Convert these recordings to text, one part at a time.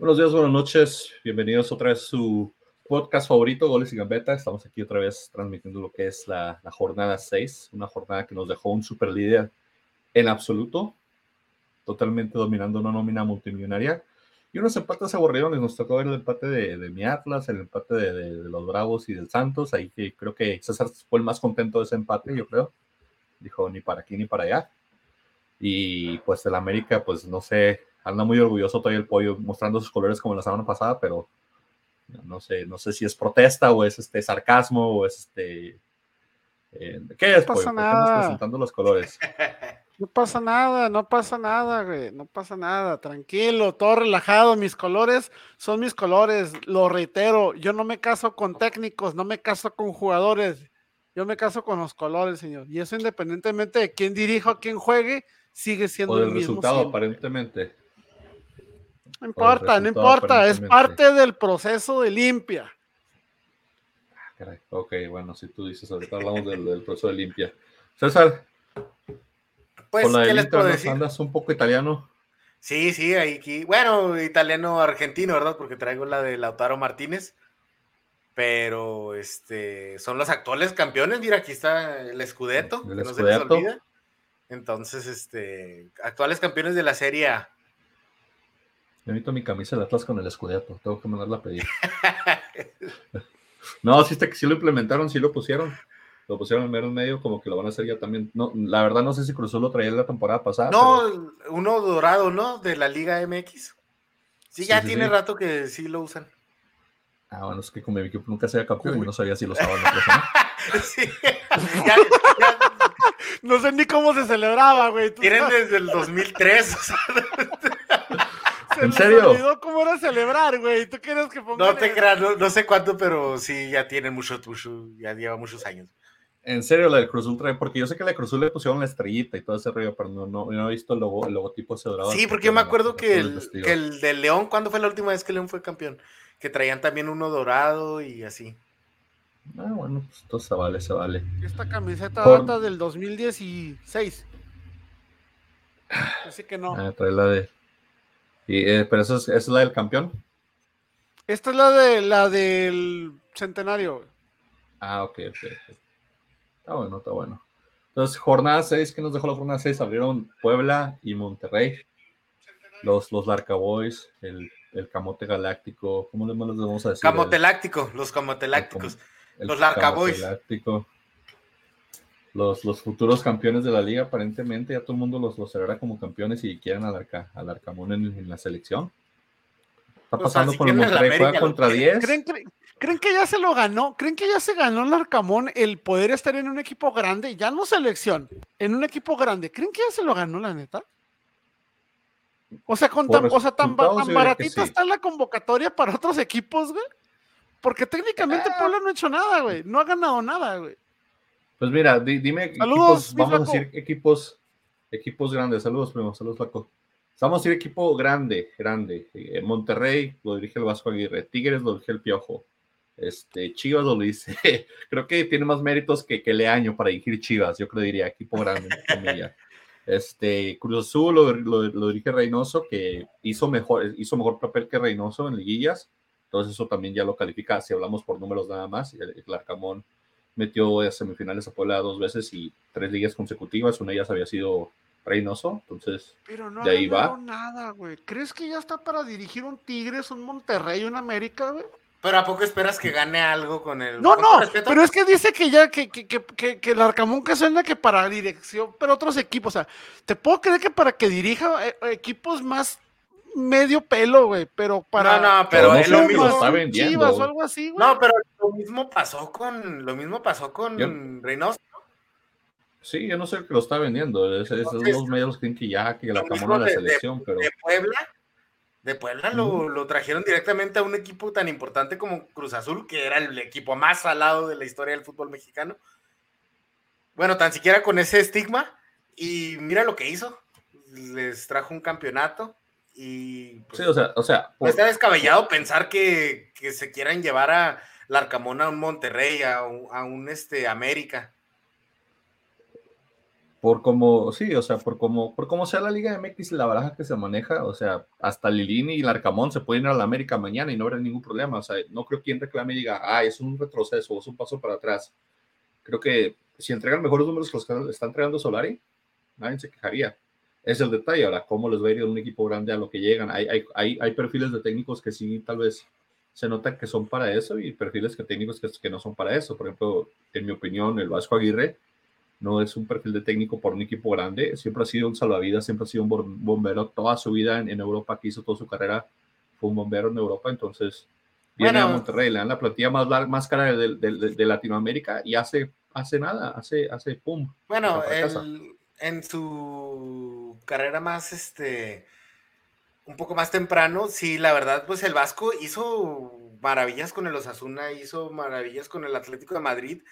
Buenos días, buenas noches. Bienvenidos otra vez a su podcast favorito, Goles y Gambeta. Estamos aquí otra vez transmitiendo lo que es la, jornada 6, una jornada que nos dejó un super líder en absoluto, totalmente dominando una nómina multimillonaria. Y unos empates aburridos. Nos tocó ver el empate de, de mi Atlas, el empate de, los Bravos y del Santos. Ahí que creo que César fue el más contento de ese empate, yo creo. Dijo ni para aquí ni para allá. Y pues el América, pues no sé, anda muy orgulloso todavía el pollo, mostrando sus colores como la semana pasada, pero no sé, no sé si es protesta o es este sarcasmo o es este. Eh, ¿Qué es, no pasa Nada. presentando los colores? No pasa nada, no pasa nada, güey, no pasa nada, tranquilo, todo relajado, mis colores son mis colores, lo reitero, yo no me caso con técnicos, no me caso con jugadores, yo me caso con los colores, señor, y eso independientemente de quién dirijo, quién juegue, sigue siendo el mismo resultado, aparentemente. No importa, no importa, es parte del proceso de limpia. Ah, ok, bueno, si tú dices, ahorita hablamos del, proceso de limpia. César, pues, con la ¿qué les puedo decir? andas un poco italiano. Sí, sí, aquí, bueno, italiano argentino, ¿verdad? Porque traigo la de Lautaro Martínez. Pero este son los actuales campeones. Mira, aquí está el Scudetto, el no se les olvida. Entonces, este, actuales campeones de la Serie A. Necesito mi camisa de Atlas con el escudeto. Tengo que mandarla a pedir. no, sí, que sí lo implementaron, sí lo pusieron. Lo pusieron en mero medio, como que lo van a hacer ya también. No, la verdad, no sé si Cruzó lo traía la temporada pasada. No, uno dorado, ¿no? De la Liga MX. Sí, ya tiene rato que sí lo usan. Ah, bueno, es que como mi equipo nunca se había campeón y no sabía si lo usaban en sí. ya, no sé ni cómo se celebraba, güey. Tienen desde el 2003. O sea, ¿En serio? olvidó cómo era celebrar, güey. ¿Tú quieres que ponga? No te creas, no, sé cuánto, pero sí, ya tiene mucho, ya lleva muchos años. En serio, la del Cruz Ultra, porque yo sé que la Cruz le pusieron la estrellita y todo ese rollo, pero no, no, he visto el, logo, el logotipo ese dorado. Sí, porque yo me acuerdo que el, que el de León, ¿cuándo fue la última vez que León fue campeón? Que traían también uno dorado y así. Ah, bueno, pues todo se vale, se vale. Esta camiseta data del 2016. Así que no. Ah, trae la de eh, pero eso es, la del campeón. Esta es la de la del centenario. Ah, ok, ok. Está bueno, está bueno. Entonces, jornada 6, ¿qué nos dejó la jornada 6? Abrieron Puebla y Monterrey. Los, los Larca Boys, el, Camote Galáctico, ¿cómo les vamos a decir? Camote Láctico, los Camotelácticos. Los Larca Boys los, los futuros campeones de la liga, aparentemente ya todo el mundo los, los celebra como campeones y quieren al, Arca, al Arcamón en, la selección. Está pasando con el Monterrey, juega contra 10. ¿Creen, ¿creen, que ya se lo ganó? ¿Creen que ya se ganó el Arcamón el poder estar en un equipo grande? Ya no selección, en un equipo grande. ¿Creen que ya se lo ganó, la neta? O sea, con tan, o sea, tan, baratita está la convocatoria para otros equipos, güey. Porque técnicamente ah. Puebla no ha hecho nada, güey. No ha ganado nada, güey. Pues mira, dime equipos, vamos a decir equipos, equipos grandes. Saludos, primo, saludos, Paco. Vamos a decir equipo grande, grande. Eh, Monterrey lo dirige el Vasco Aguirre, Tigres lo dirige el Piojo. Este, Chivas lo dice. creo que tiene más méritos que, que Leaño para dirigir Chivas, yo creo diría, equipo grande, Este, Cruz Azul lo, dirige Reynoso, que hizo mejor, hizo mejor papel que Reynoso en liguillas. Entonces eso también ya lo califica, si hablamos por números nada más. El, el Arcamón metió a semifinales a Puebla dos veces y tres ligas consecutivas, una de ellas había sido Reynoso, entonces Pero no de ahí va. nada, güey. ¿Crees que ya está para dirigir un Tigres, un Monterrey, un América, güey? Pero ¿a poco esperas que gane algo con el... No, no, pero es que dice que ya, que, que, que, que, el Arcamón que suena que para dirección, pero otros equipos, o sea, te puedo creer que para que dirija eh, equipos más medio pelo, güey, pero para. No, no, pero es lo mismo. Está vendiendo. o algo así, güey. No, pero lo mismo pasó con, lo mismo pasó con Reynoso. Sí, yo no sé que lo está vendiendo. Es, esos dos medios creen que ya, que la camona de la selección, pero. De Puebla, de Puebla lo, lo, trajeron directamente a un equipo tan importante como Cruz Azul, que era el equipo más salado de la historia del fútbol mexicano. Bueno, tan siquiera con ese estigma. Y mira lo que hizo. Les trajo un campeonato y pues, sí, o sea, o sea está descabellado pensar que, se quieran llevar a Larcamón a un Monterrey, a un, este América. por como, sí, o sea, por como, por como sea la Liga MX y la baraja que se maneja, o sea, hasta Lilini y Larcamón se pueden ir a la América mañana y no habrá ningún problema. O sea, no creo que quien reclame y diga, ah, es un retroceso o es un paso para atrás. Creo que si entregan mejores números que los que está entregando Solari, nadie se quejaría. Es el detalle. Ahora, ¿cómo les va a ir a un equipo grande a lo que llegan? Hay, hay, hay, hay perfiles de técnicos que sí, tal vez se nota que son para eso y perfiles que técnicos que, que no son para eso. Por ejemplo, en mi opinión, el Vasco Aguirre no es un perfil de técnico por un equipo grande, siempre ha sido un salvavidas, siempre ha sido un bombero, toda su vida en, Europa, que hizo toda su carrera, fue un bombero en Europa, entonces viene a Monterrey, le dan la plantilla más, más cara de, de, Latinoamérica y hace, hace nada, hace, hace pum. Bueno, en su carrera más, este, un poco más temprano, sí, la verdad, pues el Vasco hizo maravillas con el Osasuna, hizo maravillas con el Atlético de Madrid,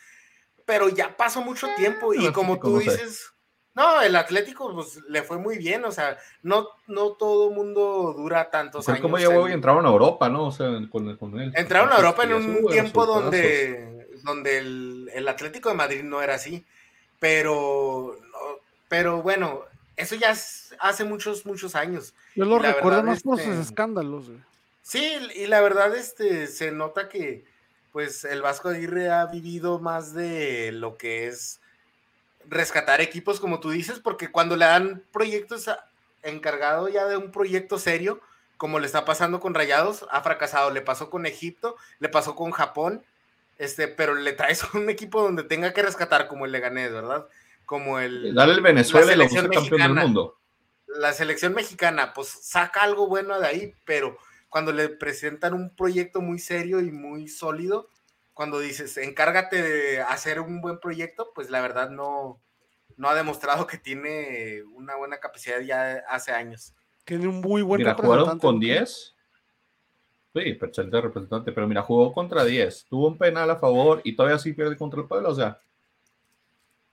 pero ya pasó mucho ah, tiempo y como tú dices, no, el Atlético pues, le fue muy bien, o sea, no, no todo mundo dura tantos años. como llegó y entraron a Europa, ¿no? O sea, con, con él. Entraron a Europa en un tiempo donde, donde el, Atlético de Madrid no era así, pero, pero bueno, eso ya hace muchos, muchos años. Yo lo recuerdo más por sus este, escándalos. Sí, y la verdad, este, se nota que pues el Vasco Aguirre ha vivido más de lo que es rescatar equipos, como tú dices, porque cuando le dan proyectos encargado ya de un proyecto serio, como le está pasando con Rayados, ha fracasado. Le pasó con Egipto, le pasó con Japón, este, pero le traes un equipo donde tenga que rescatar como el Leganés, ¿verdad? Como el. Dale el Venezuela la selección campeón del mundo. La selección mexicana, pues saca algo bueno de ahí, pero cuando le presentan un proyecto muy serio y muy sólido, cuando dices, encárgate de hacer un buen proyecto, pues la verdad no, no ha demostrado que tiene una buena capacidad ya hace años. Tiene un muy buen mira, jugaron con 10. Sí, excelente representante, pero mira, jugó contra 10, tuvo un penal a favor y todavía sí pierde contra el pueblo, o sea,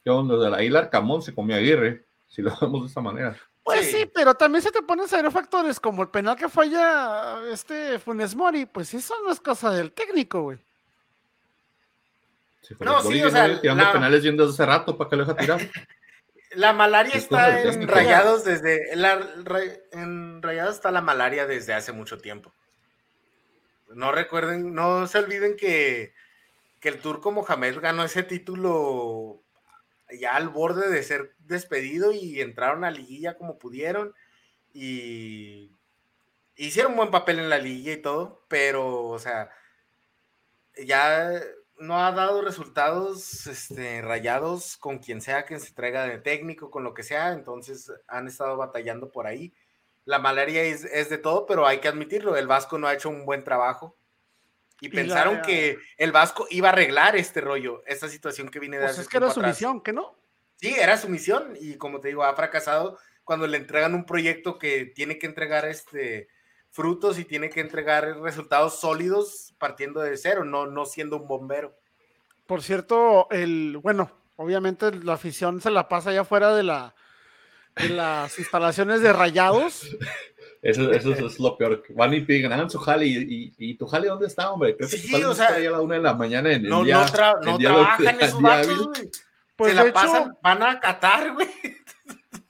¿qué onda? De la Isla Camón se comió a Aguirre, si lo vemos de esta manera. Pues sí. pero también se te ponen a factores como el penal que falla este Funes Mori, pues eso no es cosa del técnico, güey. no, sí, o sea, tirando penales yendo hace rato para que lo deje tirar. la malaria está en rayados desde la, en rayados está la malaria desde hace mucho tiempo. No recuerden, no se olviden que, que el turco Mohamed ganó ese título ya al borde de ser despedido y entraron a liguilla como pudieron y hicieron un buen papel en la liguilla y todo, pero, o sea, ya no ha dado resultados este, rayados con quien sea que se traiga de técnico, con lo que sea, entonces han estado batallando por ahí. La malaria es, es de todo, pero hay que admitirlo, el Vasco no ha hecho un buen trabajo y, pensaron que el Vasco iba a arreglar este rollo, esta situación que viene de pues es que era su misión, ¿que no? Sí, era su misión y como te digo, ha fracasado cuando le entregan un proyecto que tiene que entregar este frutos y tiene que entregar resultados sólidos partiendo de cero, no, no siendo un bombero. Por cierto, el bueno, obviamente la afición se la pasa allá fuera de la de las instalaciones de rayados. Eso, eso, es lo peor. Van y piden, hagan su jale. Y, y, tu jale dónde está, hombre? Creo que sí, o sea, a la una de la mañana en no, el día, no, no trabajan esos vatos, güey. Pues Se la pasan, van a catar, güey.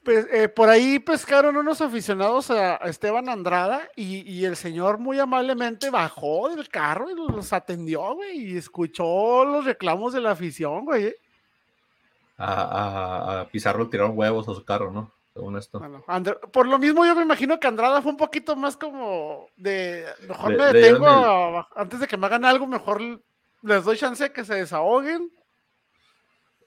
Pues, eh, por ahí pescaron unos aficionados a Esteban Andrada y, y, el señor muy amablemente bajó del carro y los atendió, güey, y escuchó los reclamos de la afición, güey. A, a, a Pizarro tiraron huevos a su carro, ¿no? Por lo mismo yo me imagino que Andrada fue un poquito más como de, mejor me detengo antes de que me hagan algo, mejor les doy chance que se desahoguen.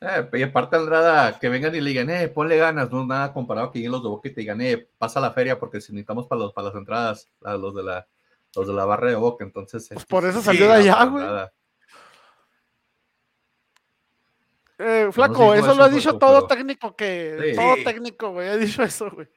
Eh, y aparte Andrada, que vengan y le digan, eh, ponle ganas, no es nada comparado que lleguen los de Boca y te digan, eh, pasa la feria porque si necesitamos para, los, para las entradas, los de la, los de la barra de Boca, entonces... Pues por eso salió de allá, güey. Eh, flaco, eso, lo ha dicho todo técnico que. Todo técnico, güey, ha dicho eso, güey.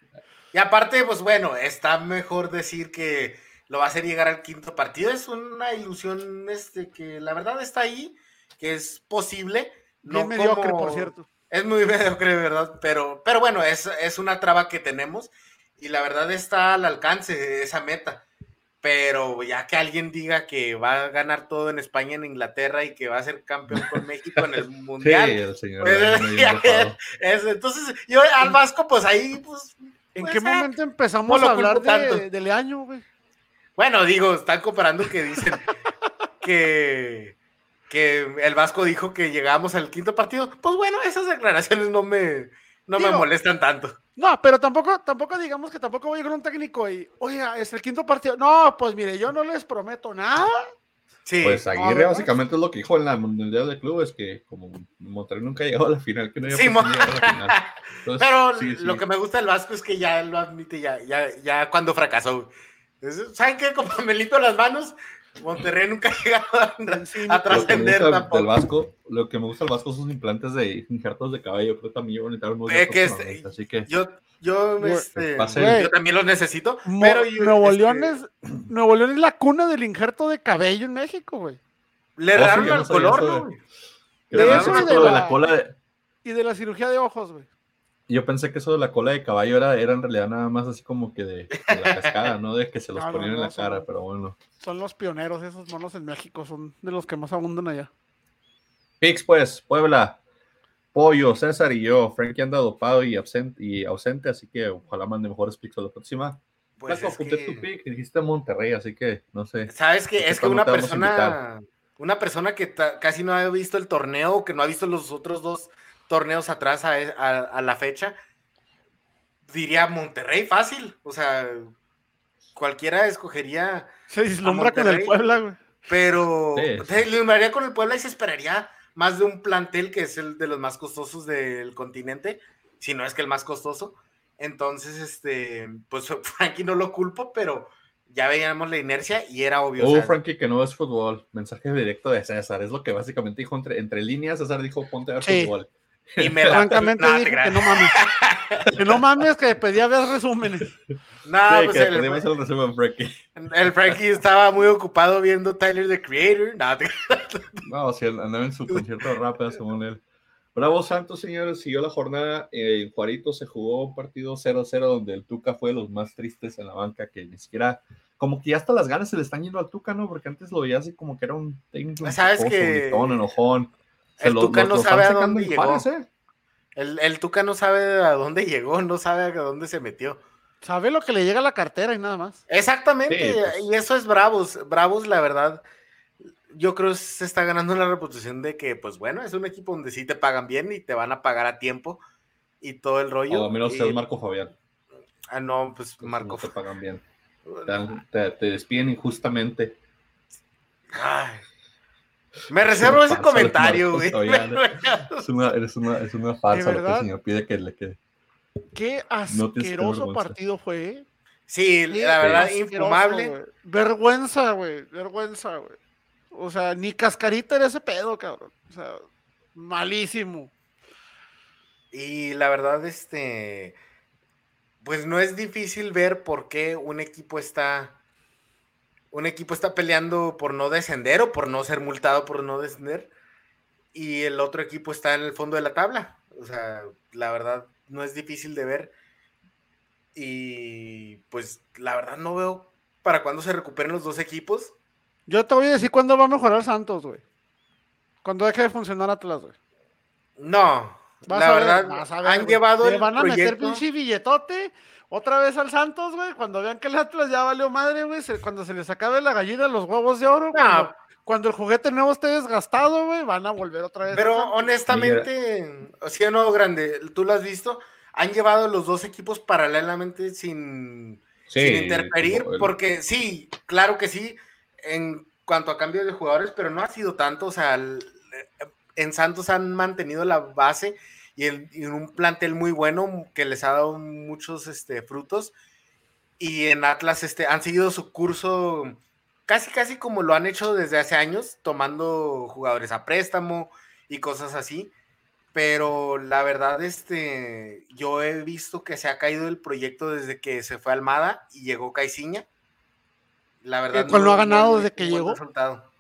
Y aparte, pues bueno, está mejor decir que lo va a hacer llegar al quinto partido. Es una ilusión este, que la verdad está ahí, que es posible. No mediocre, por cierto. Es muy mediocre, ¿verdad? Pero, pero bueno, es, es una traba que tenemos y la verdad está al alcance de esa meta. Pero ya que alguien diga que va a ganar todo en España, en Inglaterra y que va a ser campeón con México en el Mundial. Sí, el señor. pues, es- entonces, yo al Vasco, pues ahí, pues. ¿En pues, qué momento empezamos no a hablar tanto. de, de Leaño, güey? Bueno, digo, están comparando que dicen que, que el Vasco dijo que llegamos al quinto partido. Pues bueno, esas declaraciones no me, no me molestan tanto. No, pero tampoco, tampoco digamos que tampoco voy a llegar un técnico y, oiga, es el quinto partido. No, pues mire, yo no les prometo nada. Sí, Pues no, Aguirre básicamente es lo que dijo en la Mundial de Clubes, que como Monterrey nunca ha llegado a la final, que no había Sí, a la final. Entonces, pero sí, sí. lo que me gusta del Vasco es que ya lo admite, ya, ya, ya cuando fracasó. ¿Saben qué? Como me limpio las manos, Monterrey nunca ha llegado a, a trascender gusta del tampoco. Vasco, lo que me gusta del Vasco son sus implantes de injertos de cabello, creo que también van a unos Eh, que próximamente, así que Yo, yo, Güey, este, yo también los necesito, Mo- pero yo, Nuevo, este, León es, Nuevo León es la cuna del injerto de cabello en México, güey. le Oh, sí, no sabía color, de- güey? de de eso de la- la cola de- Y de la cirugía de ojos, güey. Yo pensé que eso de la cola de caballo era, era en realidad nada más así como que de, de la cascada, no de que se los No, no, ponían en la son- cara, pero bueno. Son los pioneros, esos monos en México, son de los que más abundan allá. Pix, pues, Puebla, Pollo, César y yo. Frankie anda dopado y, absente, y ausente, así que ojalá mande mejores picks a la próxima. Pues es apunté que- tu pick dijiste Monterrey, así que no sé. Sabes que es que una persona, una persona que casi no ha visto el torneo, que no ha visto los otros dos torneos atrás a, e- a- a la fecha, diría Monterrey fácil. O sea, cualquiera escogería, Se vislumbra con el Monterrey. Puebla, güey. pero Sí. se eliminaría con el Puebla y se esperaría más de un plantel que es el de los más costosos del continente, si no es que el más costoso. Entonces, este, pues Frankie no lo culpo, pero ya veíamos la inercia y era obvio. o Oh, sea, Frankie, que no es fútbol. Mensaje directo de César. Es lo que básicamente dijo entre, entre líneas. César dijo: Ponte a ver Sí. fútbol. Y me la- Francamente No, dijo que no mames. que no mames, que pedía ver resúmenes. No, sí, pues el, el resumen, Frankie. el Frankie estaba muy ocupado viendo Tyler the Creator. No, te- No, sí, andaba en su concierto de rap, según él. Bravo Santos, señores, siguió la jornada. eh, En Juarito se jugó un partido 0-0 donde el Tuca fue de los más tristes en la banca, que ni siquiera, como que ya hasta las ganas se le están yendo al Tuca, ¿no? Porque antes lo veía así como que era un técnico ¿Sabes enfocoso, que gritón, enojón. El Tuca no sabe a dónde llegó? pares, ¿eh? el, el Tuca no sabe a dónde llegó, no sabe a dónde se metió. Sabe lo que le llega a la cartera y nada más. Exactamente, Sí, pues. y eso es Bravos. Bravos, la verdad, yo creo que se está ganando la reputación de que, pues bueno, es un equipo donde sí te pagan bien y te van a pagar a tiempo y todo el rollo. O al menos y- es Marco Fabián. Ah, no, pues que Marco. No te pagan bien. Te, dan- te- te despiden injustamente. Ay. Me reservo ese comentario, güey. Es una, eres una, es una farsa lo que el señor pide que le quede. Qué asqueroso partido fue. ¿eh? Sí, Qué la verdad, infumable. Vergüenza, güey. Vergüenza, güey. O sea, ni cascarita era ese pedo, cabrón. O sea, malísimo. Y la verdad, este, pues no es difícil ver por qué un equipo está, un equipo está peleando por no descender o por no ser multado por no descender, y el otro equipo está en el fondo de la tabla. O sea, la verdad, no es difícil de ver. Y pues la verdad no veo para cuándo se recuperen los dos equipos. Yo te voy a decir cuándo va a mejorar Santos, güey. Cuando deje de funcionar Atlas, güey. No, Vas la a ver, verdad, vas a ver, han güey. llevado Le el van a meter proyecto. pinche billetote otra vez al Santos, güey. Cuando vean que el Atlas ya valió madre, güey. se- Cuando se les acabe la gallina los huevos de oro. No, Cuando, cuando el juguete nuevo esté desgastado, güey, van a volver otra vez. Pero Santos. honestamente, o sea, no, grande, tú lo has visto, han llevado los dos equipos paralelamente sin, sin interferir, el- porque sí, claro que sí, en cuanto a cambio de jugadores, pero no ha sido tanto, o sea, el- en Santos han mantenido la base y, el- y un plantel muy bueno que les ha dado muchos este, frutos, y en Atlas este, han seguido su curso casi, casi como lo han hecho desde hace años, tomando jugadores a préstamo y cosas así. Pero la verdad, este, yo he visto que se ha caído el proyecto desde que se fue Almada y llegó Caiciña. La verdad. ¿El cual no ha ganado desde que llegó? resultado.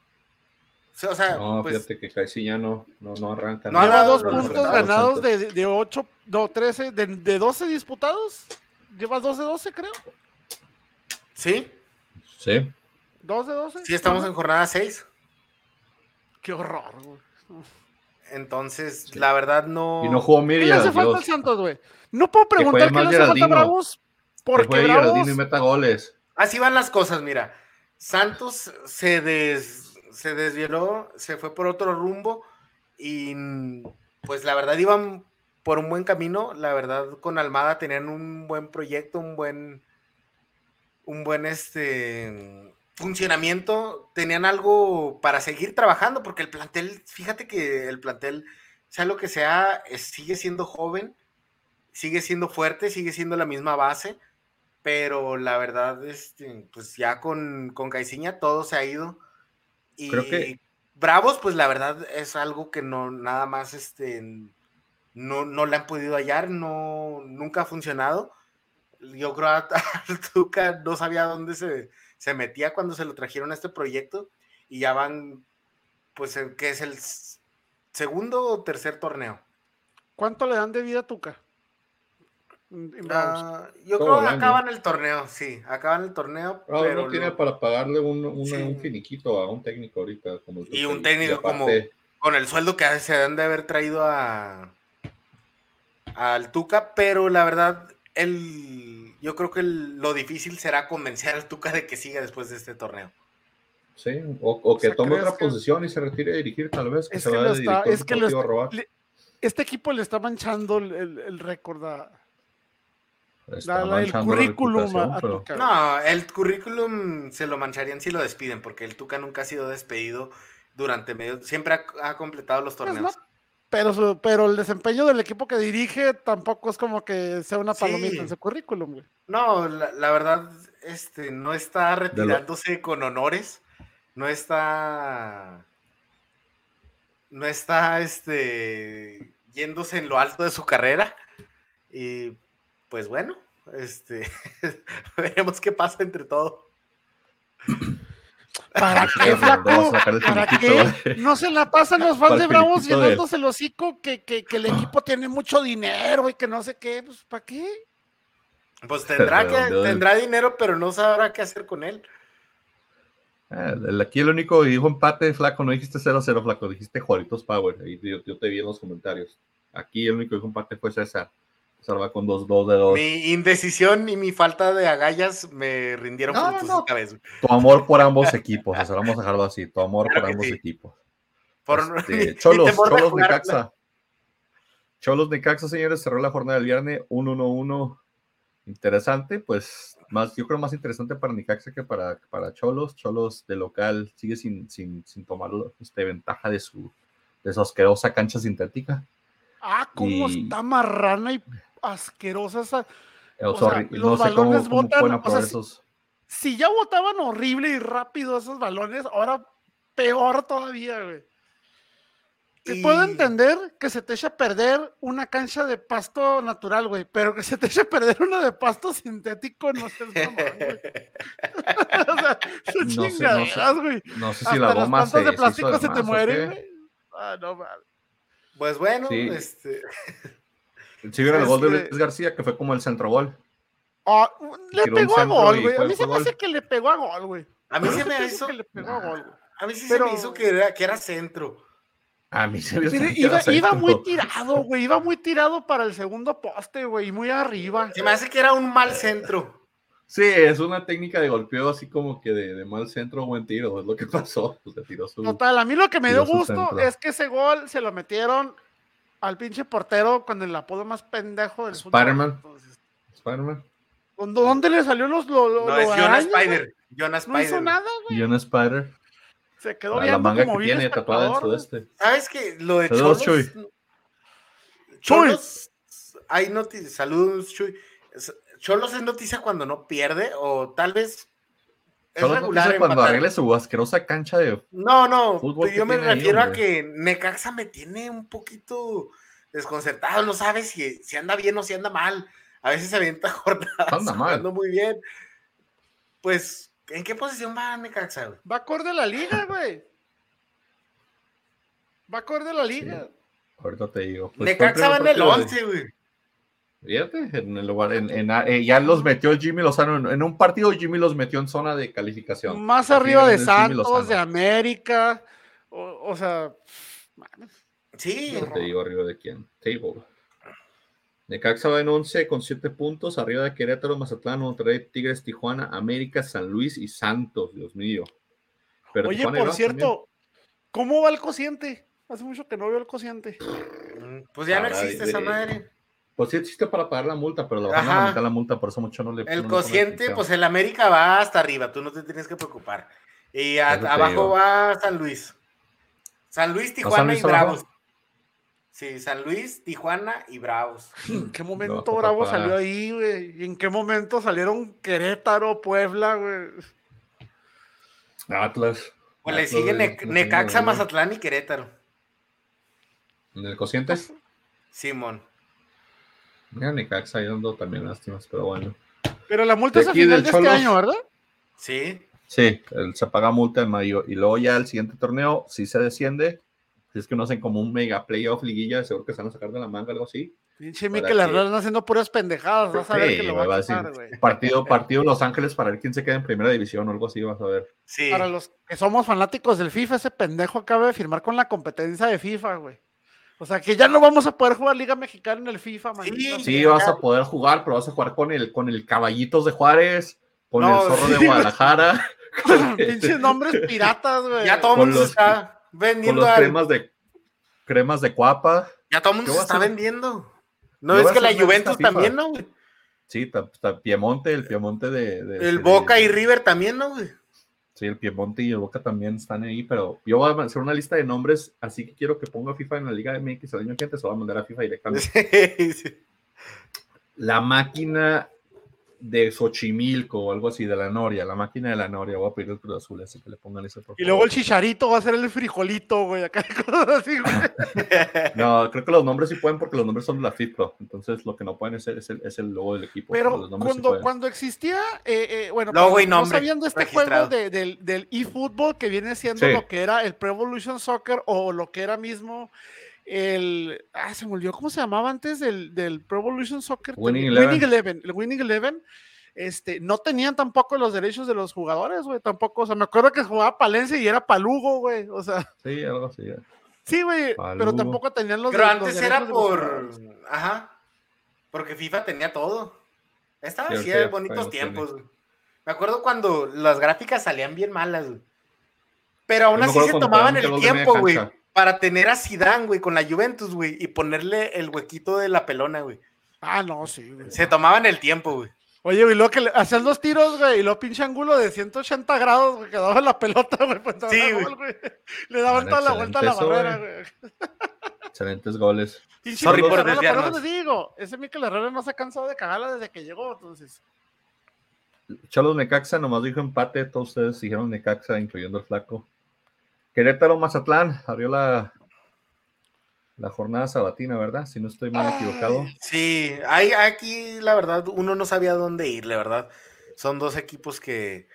O sea, No, pues, fíjate que casi ya no, no, no arranca. No ha Lleva dado dos puntos ganados de, de 8, no, 13, de, de 12 disputados. Lleva 12, 12, creo. sí. Sí. ¿Dos de 12? Sí, estamos en jornada 6. Qué horror, güey. Entonces, la verdad no. Y no jugó ¿Qué le Miriam. hace falta al. Santos, güey? No puedo preguntar qué le hace falta a. Bravos. Que Porque Bravos. Y meta goles. Así van las cosas, mira. Santos se, des, se desvió, se fue por otro rumbo y mm, pues la verdad iban por un buen camino. La verdad con Almada tenían un buen proyecto, un buen, un buen este funcionamiento. Tenían algo para seguir trabajando porque el plantel, fíjate que el plantel, sea lo que sea, es- sigue siendo joven, sigue siendo fuerte, sigue siendo la misma base pero la verdad, este, pues ya con, con Caiciña todo se ha ido. Y Creo que- Bravos, pues la verdad es algo que no, nada más, este, no, no le han podido hallar, no, nunca ha funcionado. Yo creo a, al Tuca no sabía dónde se, se metía cuando se lo trajeron a este proyecto y ya van, pues, en- que es el segundo o tercer torneo. ¿Cuánto le dan de vida a Tuca? Ah, yo Todo creo que acaban el torneo, sí, acaban el torneo, Ah, pero no tiene lo- para pagarle un, Sí. un finiquito a un técnico ahorita. Como Y un técnico como- aparte, con el sueldo que se han de haber traído a al Tuca, pero la verdad, el, yo creo que el- lo difícil será convencer al Tuca de que siga después de este torneo. Sí, o, o que sea, tome ¿crees otra que- posición y se retire a dirigir, tal vez. Que Es se que vaya lo de está- director es que lo deportivo a está- robar. le- este equipo le está manchando el, el- el récord a, Está la- la- el la currículum a, pero-. No, el currículum se lo mancharían si lo despiden, porque el Tuca nunca ha sido despedido durante medio, siempre ha, ha completado los Pues torneos. no, pero, su- pero el desempeño del equipo que dirige tampoco es como que sea una palomita Sí. en su currículum, güey. No, la, la verdad, este, no está retirándose con honores, no está, no está, este, yéndose en lo alto de su carrera y, pues bueno, este, veremos qué pasa entre todo. ¿Para qué, flaco? ¿Para qué? No se la pasan los fans de Bravos llenándose el hocico que, que, que el equipo tiene mucho dinero y que no sé qué, pues ¿para qué? Pues tendrá, que, tendrá dinero, pero no sabrá qué hacer con él. Ah, aquí el único que dijo empate, flaco, no dijiste 0-0, flaco, dijiste Juaritos Power. Ahí yo, yo te vi en los comentarios. Aquí el único que dijo empate fue César. César va con 2-2 de 2. Mi indecisión y mi falta de agallas me rindieron No, vez. Tu amor por ambos equipos, César, vamos a dejarlo así. Tu amor Claro por ambos sí. equipos. Por Este, Cholos, de Cholos jugar- Necaxa. Cholos Necaxa, señores, cerró la jornada del viernes 1-1-1. Interesante, pues más, yo creo más interesante para Necaxa que para, para Cholos. Cholos de local sigue sin, sin, sin tomar este, ventaja de su, de su asquerosa cancha sintética. Ah, cómo Y- está marrana y asquerosa esa. O sea, horri- los no sé cómo, balones cómo botan, o sea, si- esos. Si ya botaban horrible y rápido esos balones, ahora peor todavía, güey. Te Y- puedo entender que se te eche a perder una cancha de pasto natural, güey, pero que se te eche a perder una de pasto sintético no sé, güey. o sea, son No sé, no sé. güey. No sé si Hasta la las goma se plantas de plástico se más, te ¿o mueren, güey. Ah, no, mames. Pues bueno, Sí. este, Si vieron el gol de Luis García, que fue como el centro gol. Ah, le Tiró pegó a gol, güey. A mí se me hace que le pegó a gol, güey. a mí se me hizo, que le pegó a gol, a mí sí Pero- se me hizo que era, que era centro. A mí se me hizo Mire, que era iba, muy tirado, güey. Iba muy tirado para el segundo poste, güey. y Muy arriba. Se me hace que era un mal centro. Sí, es una técnica de golpeo así como que de, de mal centro, buen tiro, es lo que pasó. Pues le tiró su... Total, a mí lo que me dio gusto centro. es que ese gol se lo metieron al pinche portero con el apodo más pendejo del fútbol. Spider-Man. Spider-Man. ¿dónde- ¿Dónde le salió los lo, lo- No, lo es Jonas? Spider. Jonas No hizo Spider. nada, güey. Un Spider. Se quedó La viendo manga como que tiene tatuada en espectador, su güey. este. ¿Sabes que Lo de Saludos, Cholos. Chuy. Cholos. Hay noticias. Saludos, Chuy. Cholos es noticia cuando no pierde, o tal vez. Es Solo regular cuando arregle su asquerosa cancha de... No, no, fútbol pero yo me ahí, refiero a que Necaxa me tiene un poquito desconcertado, no sabe si, si anda bien o si anda mal. A veces se avienta jornadas Anda mal. jugando muy bien. Pues, ¿en qué posición va Necaxa? güey? Va acorde a la liga, güey. Va acorde a la liga. Ahorita te digo. Pues Necaxa va en el partido de- 11, güey. Fíjate, en el lugar, en, en- eh, ya los metió Jimmy Lozano en, en un partido. Jimmy los metió en zona de calificación. Más Así arriba de Santos, de América. O, o sea. Sí, No te digo arriba de quién. Table. Necaxa va en 11 con 7 puntos. Arriba de Querétaro, Mazatlán, Monterrey, Tigres, Tijuana, América, San Luis y Santos. Dios mío. Pero Oye, Tijuana por cierto, ¿cómo va el cociente? Hace mucho que no veo el cociente. Pues ya no existe de- esa madre. Pues sí existe para pagar la multa, pero la a Ajá. la multa, por eso mucho no le El no cociente, pues el América va hasta arriba, tú no te tienes que preocupar. Y a- abajo digo. va San Luis. San Luis, San Tijuana Luis y abajo? Bravos. Sí, San Luis, Tijuana y Bravos. ¿En qué momento Bajo, Bravo papá. salió ahí, güey? ¿Y en qué momento salieron Querétaro, Puebla, güey? Atlas. Pues le Atlas, sigue güey, Ne- no Necaxa, Mazatlán y Querétaro. En el cociente. Simón. Mira, Necaxa ahí dando también lástimas, pero bueno. Pero la multa De es a final del de este año, ¿verdad? Sí. Sí, el- se paga multa en mayo y luego ya el siguiente torneo, si se desciende, si es que no hacen como un mega playoff liguilla, seguro que se van a sacar de la manga algo así. Pinche que- Herrera anda haciendo puras pendejadas. Vas a ver Sí, que lo va a quitar, güey. partido, partido Los Ángeles para ver quién se queda en primera división o algo así, vas a ver. Sí. Para los que somos fanáticos del FIFA, ese pendejo acaba de firmar con la competencia de FIFA, güey. O sea que ya no vamos a poder jugar Liga Mexicana en el FIFA, maldita Sí, Sí, vas a poder jugar, pero vas a jugar con el, con el Caballitos de Juárez, con No, el Zorro sí, de. Guadalajara, con, Pinches nombres piratas, güey. Ya todo el con mundo se los- está con vendiendo. los al- cremas de cremas de cuapa. Ya todo el mundo se está vendiendo. ¿No es que la Juventus FIFA. también, no, güey? Sí, ta- ta- Piemonte, el Piemonte de... de- El de- Boca y River también, ¿no, güey? Sí, el Piemonte y el Boca también están ahí, pero yo voy a hacer una lista de nombres, así que quiero que ponga FIFA en la Liga MX el año que antes, se va a mandar a FIFA directamente. Sí, sí. La máquina de Xochimilco o algo así, de la Noria, la máquina de la Noria, voy a pedir el Cruz Azul, así que le pongan ese por Y luego el favor. chicharito va a ser el frijolito, güey. Acá cosas así, güey. No, creo que los nombres sí pueden porque los nombres son de la FIFPro, entonces lo que no pueden hacer es el, es el logo del equipo. Pero los nombres sí cuando, cuando existía, eh, eh, bueno, Logo cuando y nombre de este registrado. juego de- del, del eFootball que viene siendo Sí. lo que era el Pro Evolution Soccer o lo que era mismo el. Ah, se me olvidó cómo se llamaba antes del, del Pro Evolution Soccer. Winning Eleven. Winning Eleven. El Winning Eleven. Este, no tenían tampoco los derechos de los jugadores, güey, tampoco. O sea, me acuerdo que jugaba Palencia y era Palugo, güey. O sea, Sí, algo así. sí, güey, pero tampoco tenían los Pero de- los antes era por. Ajá. Porque FIFA tenía todo. Estaba Sí, así de bonitos tiempos, güey. Me acuerdo cuando las gráficas salían bien malas, güey. Pero aún así se tomaban el tiempo, güey. Para tener a Zidane, güey, con la Juventus, güey, y ponerle el huequito de la pelona, güey. Ah, no, sí, güey. Se tomaban el tiempo, güey. Oye, güey, luego que le hacían los tiros, güey, y luego pinche ángulo de 180 grados, güey, quedaba la pelota, güey, pues daba Sí, gol, güey. Le daban toda la vuelta a la barrera, güey. güey. Excelentes goles. Pinche Sorry por Herrera, por eso desviarnos. te digo, ese Mikel Herrera no se ha cansado de cagarla desde que llegó, entonces. Cholos Necaxa nomás dijo empate, todos ustedes dijeron Necaxa, incluyendo el flaco. Querétaro Mazatlán abrió la, la jornada sabatina, ¿verdad? Si no estoy mal equivocado. Sí, hay aquí, la verdad, uno no sabía dónde ir, la verdad. Son dos equipos que,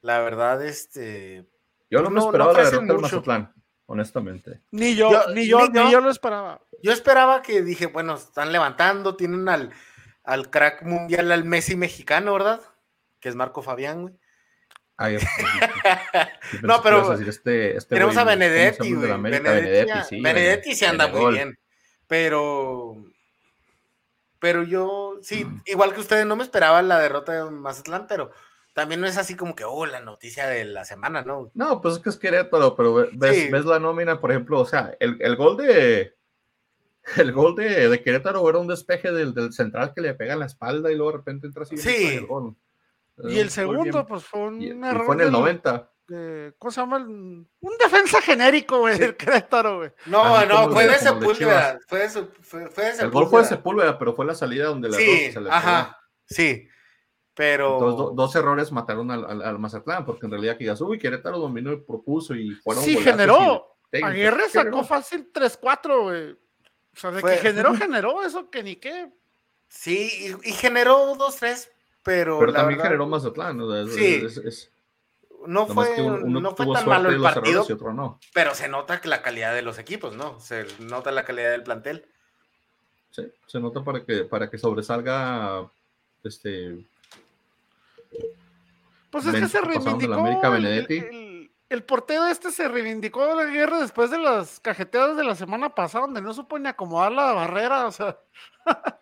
la verdad, este. Yo no me no- no esperaba la derrota del. Mazatlán, honestamente. Ni yo, Yo- ni yo, ni ni yo. yo lo esperaba. Yo esperaba que dije, bueno, están levantando, tienen al, al crack mundial, al Messi mexicano, ¿verdad? Que es Marco Fabián, güey. Ay, No, pero decir este- este Tenemos güey, a ¿cómo se llama Benedetti, güey. América? Benedetti, Benedetti, sí. Benedetti se anda muy bien. Pero. Pero yo, sí, Mm. igual que ustedes, no me esperaba la derrota de Mazatlán, pero también no es así como que, oh, la noticia de la semana, ¿no? No, pues es que es Querétaro, pero ve- ves, Sí. ves la nómina, por ejemplo, o sea, el, el gol de el gol de, de Querétaro era un despeje del, del central que le pega en la espalda y luego de repente entra así. Sí. el gol. Y el segundo, bien- pues fue un y- y error. fue en el del- 90. de- ¿Cómo se llama? Un defensa genérico, güey, del Querétaro, güey. No, Así no, fue de Sepúlveda. Fue de, fue, fue de El gol fue de Sepúlveda. Sepúlveda, pero fue la salida donde la Sí, se le ajá, sí. Pero. Entonces, do- dos errores mataron al, al- al Mazatlán, porque en realidad que digas, uy, Querétaro dominó y propuso y fueron Sí, generó. y técnicos". Aguirre sacó Generó. fácil 3-4, güey. O sea, de Fue- que generó, generó, eso que ni qué. Sí, y, y generó dos, tres, pero. Pero la también verdad, generó Mazatlán. o sea, es- Sí. es- es- No fue, uno, no fue tan malo el partido, no. pero se nota que la calidad de los equipos, ¿no? Se nota la calidad del plantel. Sí, se nota para que, para que sobresalga este. Pues es que se reivindicó. El- Benedetti. el, el portero este se reivindicó de la guerra después de las cajeteadas de la semana pasada, donde no supo ni acomodar la barrera, o sea.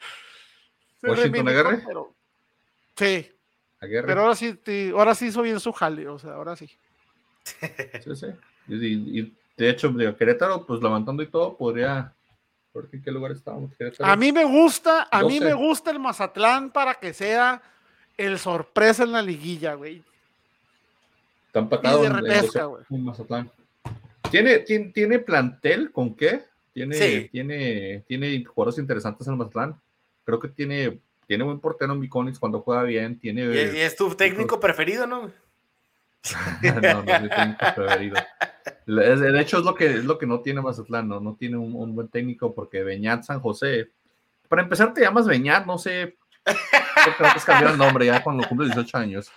se ¿Washington Aguirre? pero- Sí, Aguirre. pero ahora sí, ahora sí hizo bien su jale, o sea, ahora sí. Sí, sí. Y, y- y, de hecho, digo, Querétaro, pues levantando y todo, podría. ¿Por qué en qué lugar estábamos? Querétaro. A mí me gusta, a mí 12. me gusta el Mazatlán para que sea el sorpresa en la liguilla, güey. Está empatado en- repesca, en Mazatlán. ¿Tiene, tiene, ¿Tiene plantel con qué? ¿Tiene, Sí. tiene, tiene jugadores interesantes en Mazatlán. Creo que tiene, tiene buen portero Biconis cuando juega bien. Tiene. Y, es tu técnico preferido, ¿no? no, no es mi técnico preferido. De hecho, es lo que, es lo que no tiene Mazatlán, no, no tiene un, un buen técnico porque Beñat San José. Para empezar, te llamas Beñat, no sé por qué no te cambiar el nombre ya cuando cumples 18 años.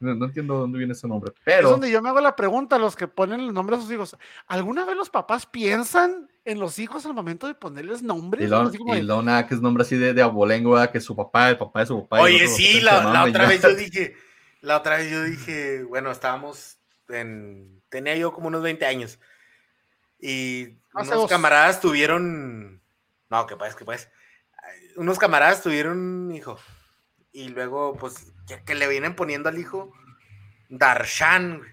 No, no entiendo de dónde viene ese nombre, Es pero donde yo me hago la pregunta a los que ponen el nombre a sus hijos. ¿Alguna vez los papás piensan en los hijos al momento de ponerles nombres? y, lo, de, lo nada que es nombre así de, de abolengo, ¿verdad? que su papá, el papá de su papá. Oye, sí, la, la otra vez Beñat. yo dije, la otra vez yo dije, bueno, estábamos en, tenía yo como unos 20 años y Hace unos dos. camaradas tuvieron, no, que pues, que pues, unos camaradas tuvieron un hijo y luego pues que, que le vienen poniendo al hijo Darshan güey.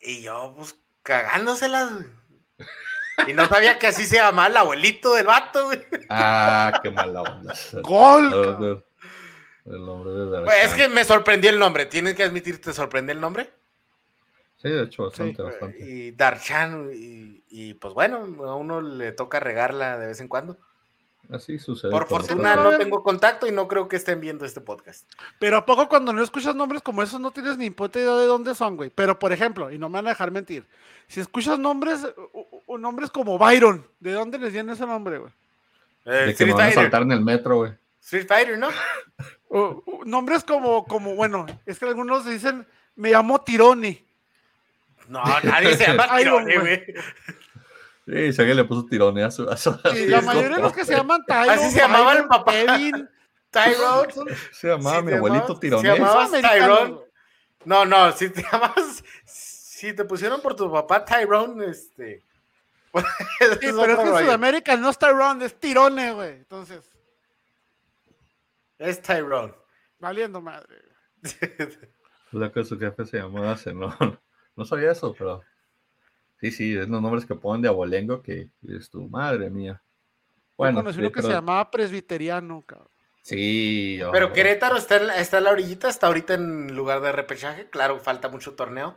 y yo pues cagándoselas güey. y no sabía que así se llamaba el abuelito del vato güey. Ah, qué mala onda. ¡Gol! El, nombre de Pues, es que me sorprendió el nombre. Tienes que admitir, ¿te sorprendió el nombre? Sí, de hecho, bastante, Sí. bastante. Y Darshan, y, y, pues bueno, a uno le toca regarla de vez en cuando. Así sucede. Por fortuna no- tengo contacto y no creo que estén viendo este podcast. Pero ¿a poco cuando no escuchas nombres como esos no tienes ni puta idea de dónde son, güey? Pero, por ejemplo, y no me van a dejar mentir, si escuchas nombres, nombres como Byron, ¿de dónde les viene ese nombre, güey? Eh, De que me Street, van a saltar en el metro, güey. Street Fighter, ¿no? Nombres como, como, bueno, es que algunos dicen, me llamo Tirone. No, nadie se llama Iron, Tirone, güey. Sí, si alguien le puso tirones a su. A su a Y su la mayoría de los que se llaman Tyron, Así se llamaba el papá. Kevin, Tyrone. Se llamaba Sí, mi abuelito tirones. se llamaba- Tyrone. No, no, si te llamas, si te pusieron por tu papá Tyrone, este. pues, Sí, es pero es que en. Sudamérica no es Tyrone, es Tirone, güey. Entonces, Es Tyrone. valiendo madre. La que su jefe se llamaba hace, no, no sabía eso, pero sí, sí, es los nombres que ponen de abolengo que es tu madre mía. Bueno, conocí sí, uno que se pero- llamaba presbiteriano, cabrón. sí, Pero Querétaro está en, la, está en la orillita, está ahorita en lugar de repechaje. Claro, falta mucho torneo.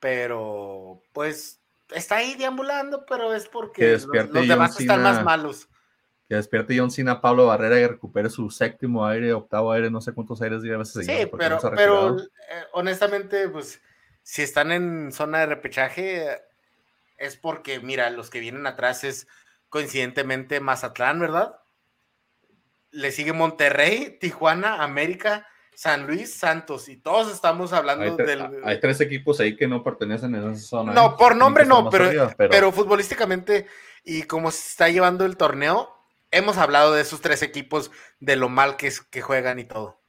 Pero, pues, está ahí deambulando, pero es Que porque los, demás están más malos. que despierte John Cena, Pablo Barrera y recupere su séptimo aire, octavo aire, no sé cuántos aires lleva ese señor, Sí, pero, no se ha pero eh, honestamente, pues, si están en zona de repechaje, es porque, mira, los que vienen atrás es coincidentemente Mazatlán, ¿verdad? Le sigue Monterrey, Tijuana, América, San Luis, Santos, y todos estamos hablando Hay, del... hay tres equipos ahí que no pertenecen a esa zona. ¿eh? No, por Tienen nombre no, pero, pero futbolísticamente y como se está llevando el torneo, hemos hablado de esos tres equipos, de lo mal que, es- que juegan y todo.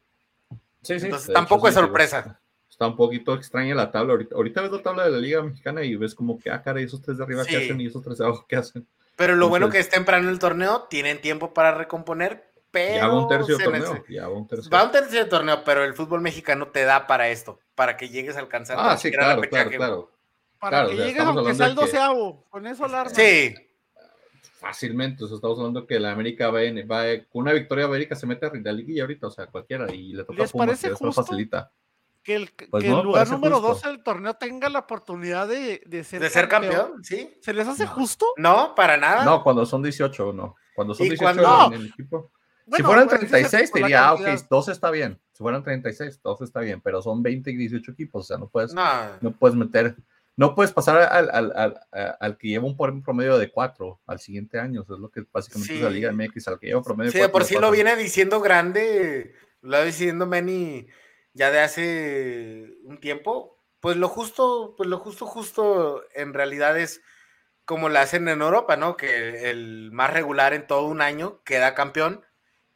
Sí, sí, Entonces tampoco hecho, es sorpresa. Está un poquito extraña la tabla. Ahorita, ahorita ves la tabla de la Liga Mexicana y ves como que, ah, cara, y esos tres de arriba Sí. qué hacen y esos tres de abajo qué hacen. Pero lo bueno que Entonces- es temprano el torneo, tienen tiempo para recomponer, pero Ya va un tercio de torneo. Ya va un tercio. Va un tercio de torneo, pero el fútbol mexicano te da para esto, para que llegues a alcanzar. Ah, sí, claro, repechaje. claro, claro. Para Claro, que o sea, llegues aunque sea el que- doceavo. Con eso alarma. Sí, Fácilmente. O sea, estamos hablando que la América va, en- va con una victoria América se mete a la liguilla ahorita, o sea, cualquiera. Y le toca a ¿Les Pumas, parece que eso lo justo? facilita. Que el, Pues que no, el lugar número justo. 12 del torneo tenga la oportunidad de, de ser, de ser campeón, sí. ¿Se les hace No. justo? No, para nada. No, cuando son 18, no. Cuando son ¿Y 18 cuando- en el equipo. si Bueno, fueran pues, ese es 36, por te diría, ah, ok, cantidad. 12 está bien. Si fueran 36, 12 está bien. Pero son 20 y 18 equipos, o sea, no puedes, No, no puedes meter. No puedes pasar al, al, al, a- al que lleva un promedio de 4 al siguiente año. Eso es lo que básicamente es la Sí. Liga MX, al que lleva un promedio sí, de de 4. por sí lo viene diciendo grande, lo va diciendo Manny ya de hace un tiempo. Pues lo justo, pues lo justo, justo en realidad es como la hacen en Europa, ¿no? Que el más regular en todo un año queda campeón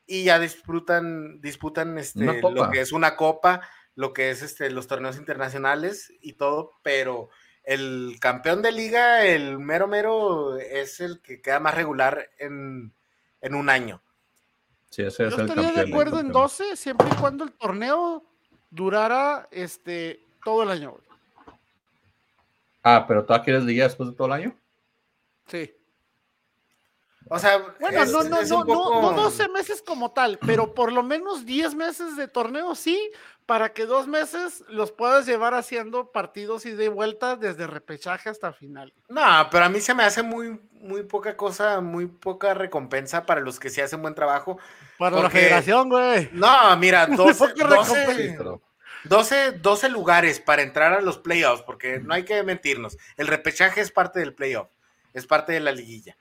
y ya disputan, disputan este, lo que es una copa, lo que es este, los torneos internacionales y todo, pero el campeón de liga, el mero mero, es el que queda más regular en, un año. Sí, ese es Yo estaría de acuerdo en 12 siempre y cuando el torneo durara este, todo el año. Ah, pero ¿tú quieres liga después de todo el año? Sí. O sea, bueno, no, no, no, no, 12 meses como tal, pero por lo menos 10 meses de torneo sí, para que dos meses los puedas llevar haciendo partidos y de vuelta desde repechaje hasta final. No, pero a mí se me hace muy, muy poca cosa, muy poca recompensa para los que sí hacen buen trabajo. Para la federación, güey. No, mira, 12, 12, 12 lugares para entrar a los playoffs, porque no hay que mentirnos. El repechaje es parte del playoff, es parte de la liguilla.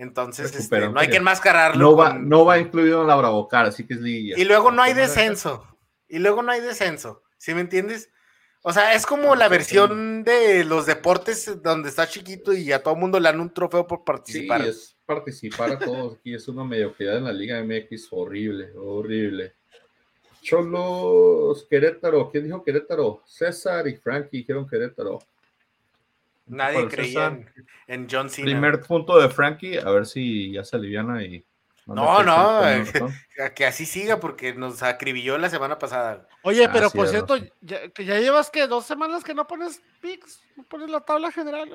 Entonces, este, no hay que enmascararlo. No va, no va incluido en la Bravocar, así que es liguilla. Y luego no hay descenso. Y luego no hay descenso. ¿Sí me entiendes? O sea, es como la versión de los deportes donde está chiquito y a todo mundo le dan un trofeo por participar. Sí, es participar a todos aquí. Es una mediocridad en la Liga MX horrible, horrible. Cholos, Querétaro. ¿Quién dijo Querétaro? César y Frankie dijeron Querétaro. Nadie creía en, John Cena. Primer punto de Frankie, a ver si ya se aliviana y. No, no, que así siga porque nos acribilló la semana pasada. Oye, pero por cierto, ya, ya llevas que dos semanas que no pones pics, no pones la tabla general.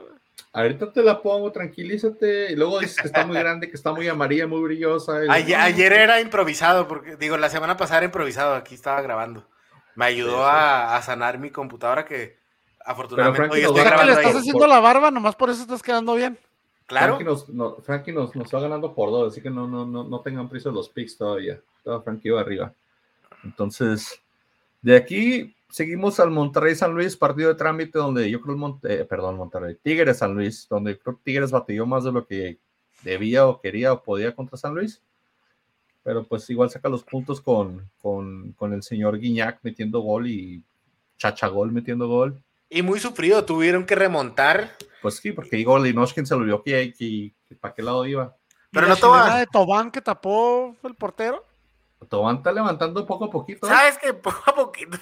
Ahorita te la pongo, tranquilízate. Y luego dices que está muy grande, que está muy amarilla, muy brillosa. Ayer, era improvisado, porque digo, la semana pasada era improvisado, aquí estaba grabando. Me ayudó a sanar mi computadora que Afortunadamente. Oye, estoy grabando le estás haciendo la barba, nomás por eso estás quedando bien. Claro. Frankie nos, nos, va ganando por dos, así que no, no, no, no tengan prisa los picks todavía. Todo Frankie va arriba. Entonces, de aquí seguimos al Monterrey San Luis, partido de trámite donde yo creo el Monte, eh, perdón, Monterrey, Tigres San Luis, donde creo que Tigres batió más de lo que debía o quería o podía contra San Luis. Pero pues igual saca los puntos con, con, con el señor Guiñac metiendo gol y Chachagol metiendo gol. Y muy sufrido, tuvieron que remontar. Pues sí, porque Igor Linoshkin se lo vio que, que, que para qué lado iba. Pero no tomaba. de Tobán que tapó el portero? Tobán está levantando poco a poquito. ¿eh? Sabes que poco a poquito.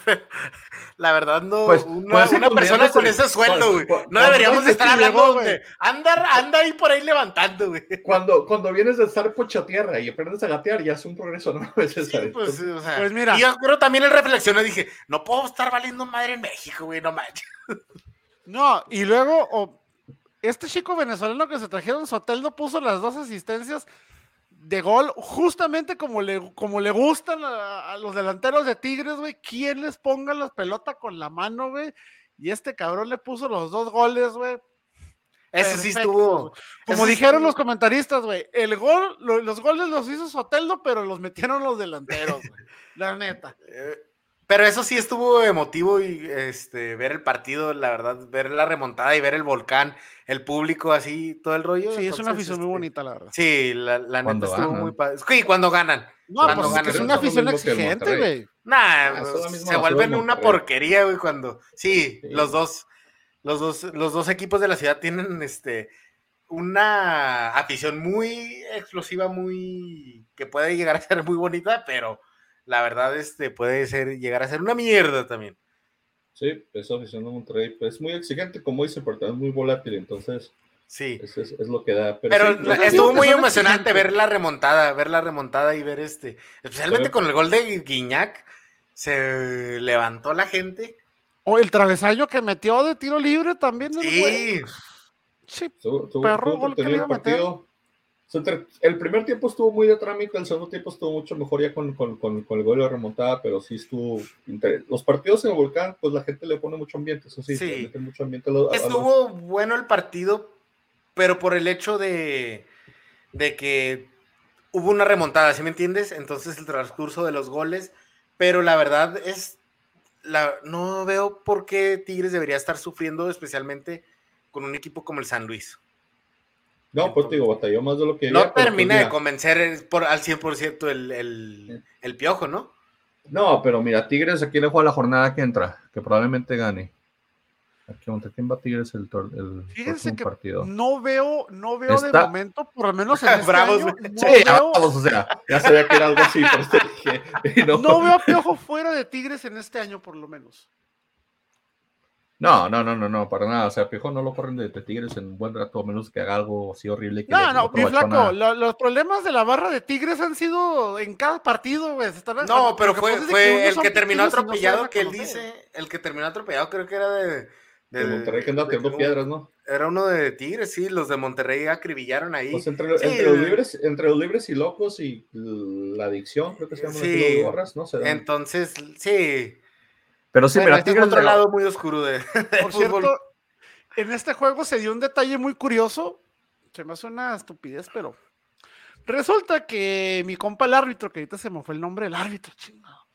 La verdad, no. Pues, una, una persona con ese sueldo, güey. No deberíamos estar hablando, güey. Anda, anda ahí por ahí levantando, güey. Cuando, cuando vienes de estar pocho tierra y aprendes a gatear, ya es un progreso, ¿no? pues, o sea, pues mira. Y yo creo también el reflexioné, dije, no puedo estar valiendo madre en México, güey, no manches. No, y luego, este chico venezolano que se trajeron, Soteldo puso las dos asistencias de gol, justamente como le, como le gustan a, los delanteros de Tigres, güey. ¿Quién les ponga la pelota con la mano, güey? Y este cabrón le puso los dos goles, güey. Ese sí estuvo. Como dijeron los comentaristas, güey. El gol, los goles los hizo Soteldo, pero los metieron los delanteros, güey. La neta. Pero eso sí estuvo emotivo y este ver el partido, la verdad, ver la remontada y ver el volcán, el público así, todo el rollo. Sí, es una afición muy este, bonita, la verdad. Sí, la, la neta estuvo muy padre. Sí, cuando ganan. No, pues es, una afición exigente, güey. Nah, ah, pues, se vuelven una porquería, güey, cuando. Sí, los dos, los dos, los dos equipos de la ciudad tienen este una afición muy explosiva, muy que puede llegar a ser muy bonita, pero la verdad este, puede ser, llegar a ser una mierda también. Sí, esa afición de Monterrey pues, es muy exigente, como dice, porque es muy volátil, entonces sí. Es, es, lo que da. Pero, estuvo muy emocionante ver la remontada, ver la remontada y ver este, especialmente con el gol de Guiñac, se levantó la gente. O el travesaño que metió de tiro libre también. Sí. Sí, perro gol que le iba a meter el primer tiempo estuvo muy de trámite, el segundo tiempo estuvo mucho mejor ya con, con, con, el gol de remontada, pero sí estuvo. Los partidos en el volcán, pues la gente le pone mucho ambiente, eso sí, sí. mucho ambiente. estuvo bueno el partido, pero por el hecho de, de que hubo una remontada, ¿sí me entiendes? Entonces el transcurso de los goles, pero la verdad es. La, no veo por qué Tigres debería estar sufriendo, especialmente con un equipo como el San Luis. No, pues te digo, batalló más de lo que. No pues, termina de convencer por, al 100% el, el, el piojo, ¿no? No, pero mira, Tigres aquí le juega la jornada que entra, que probablemente gane. Aquí, ¿contra quién va Tigres el, tor- el Fíjense próximo que partido? no veo, no veo de momento, por lo menos en este Bravos, año, no, Sí, veo, vamos, o sea, ya sabía que era algo así, dije, y no, no veo a Piojo fuera de Tigres en este año, por lo menos. No, no, no, no, no, para nada. O sea, Piojo no lo corren de, de Tigres en un buen rato, a menos que haga algo así horrible. Que No, no, mi flaco, lo- los problemas de la barra de Tigres han sido en cada partido, güey. No, pero fue, pasa es de fue unos el que terminó no atropellado que él dice, el que terminó atropellado creo que era de... De Monterrey que anda de- tirando de- piedras, ¿no? Era uno de Tigres, sí, los de Monterrey acribillaron ahí. Pues entre, Sí, entre los libres, entre los libres y locos y la adicción, creo que se llama Sí. los gorras, ¿no? Se dan. Entonces, sí. Pero sí, Bueno, mira, este es otro lado muy oscuro de, Por fútbol. cierto, en este juego se dio un detalle muy curioso. Se me hace una estupidez, pero resulta que mi compa el árbitro, que ahorita se me fue el nombre del árbitro, chingado.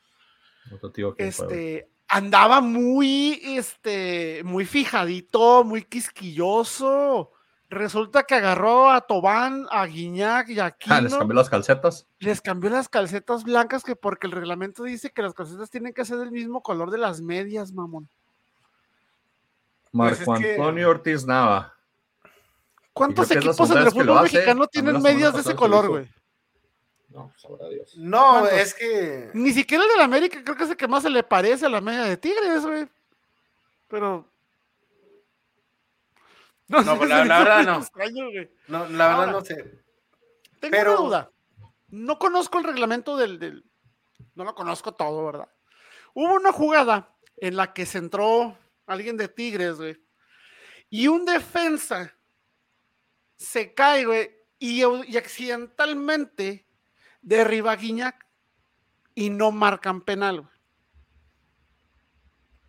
Otro tío que fue, Este andaba muy, este, muy fijadito, muy quisquilloso. Resulta que agarró a Tobán, a Guiñac y a Ah, Aquino. les cambió las calcetas. les cambió las calcetas blancas que porque el reglamento dice que las calcetas tienen que ser del mismo color de las medias, mamón. Marco Pues que- Antonio Ortiz Nava. ¿Cuántos equipos en el fútbol hace. mexicano tienen medias de ese color, güey? No, sabrá Dios. No, ¿Cuántos? es que... Ni siquiera el del América creo que es el que más se le parece a la media de Tigres, güey. Pero. No, sé, pues la- la verdad no. extraño. No, la verdad Ahora. no sé. Tengo Pero- una duda. No conozco el reglamento del, del- No lo conozco todo, ¿verdad? Hubo una jugada en la que se entró alguien de Tigres, güey. Y un defensa se cae, güey. Y, y accidentalmente derriba a Guiñac. Y no marcan penal, güey.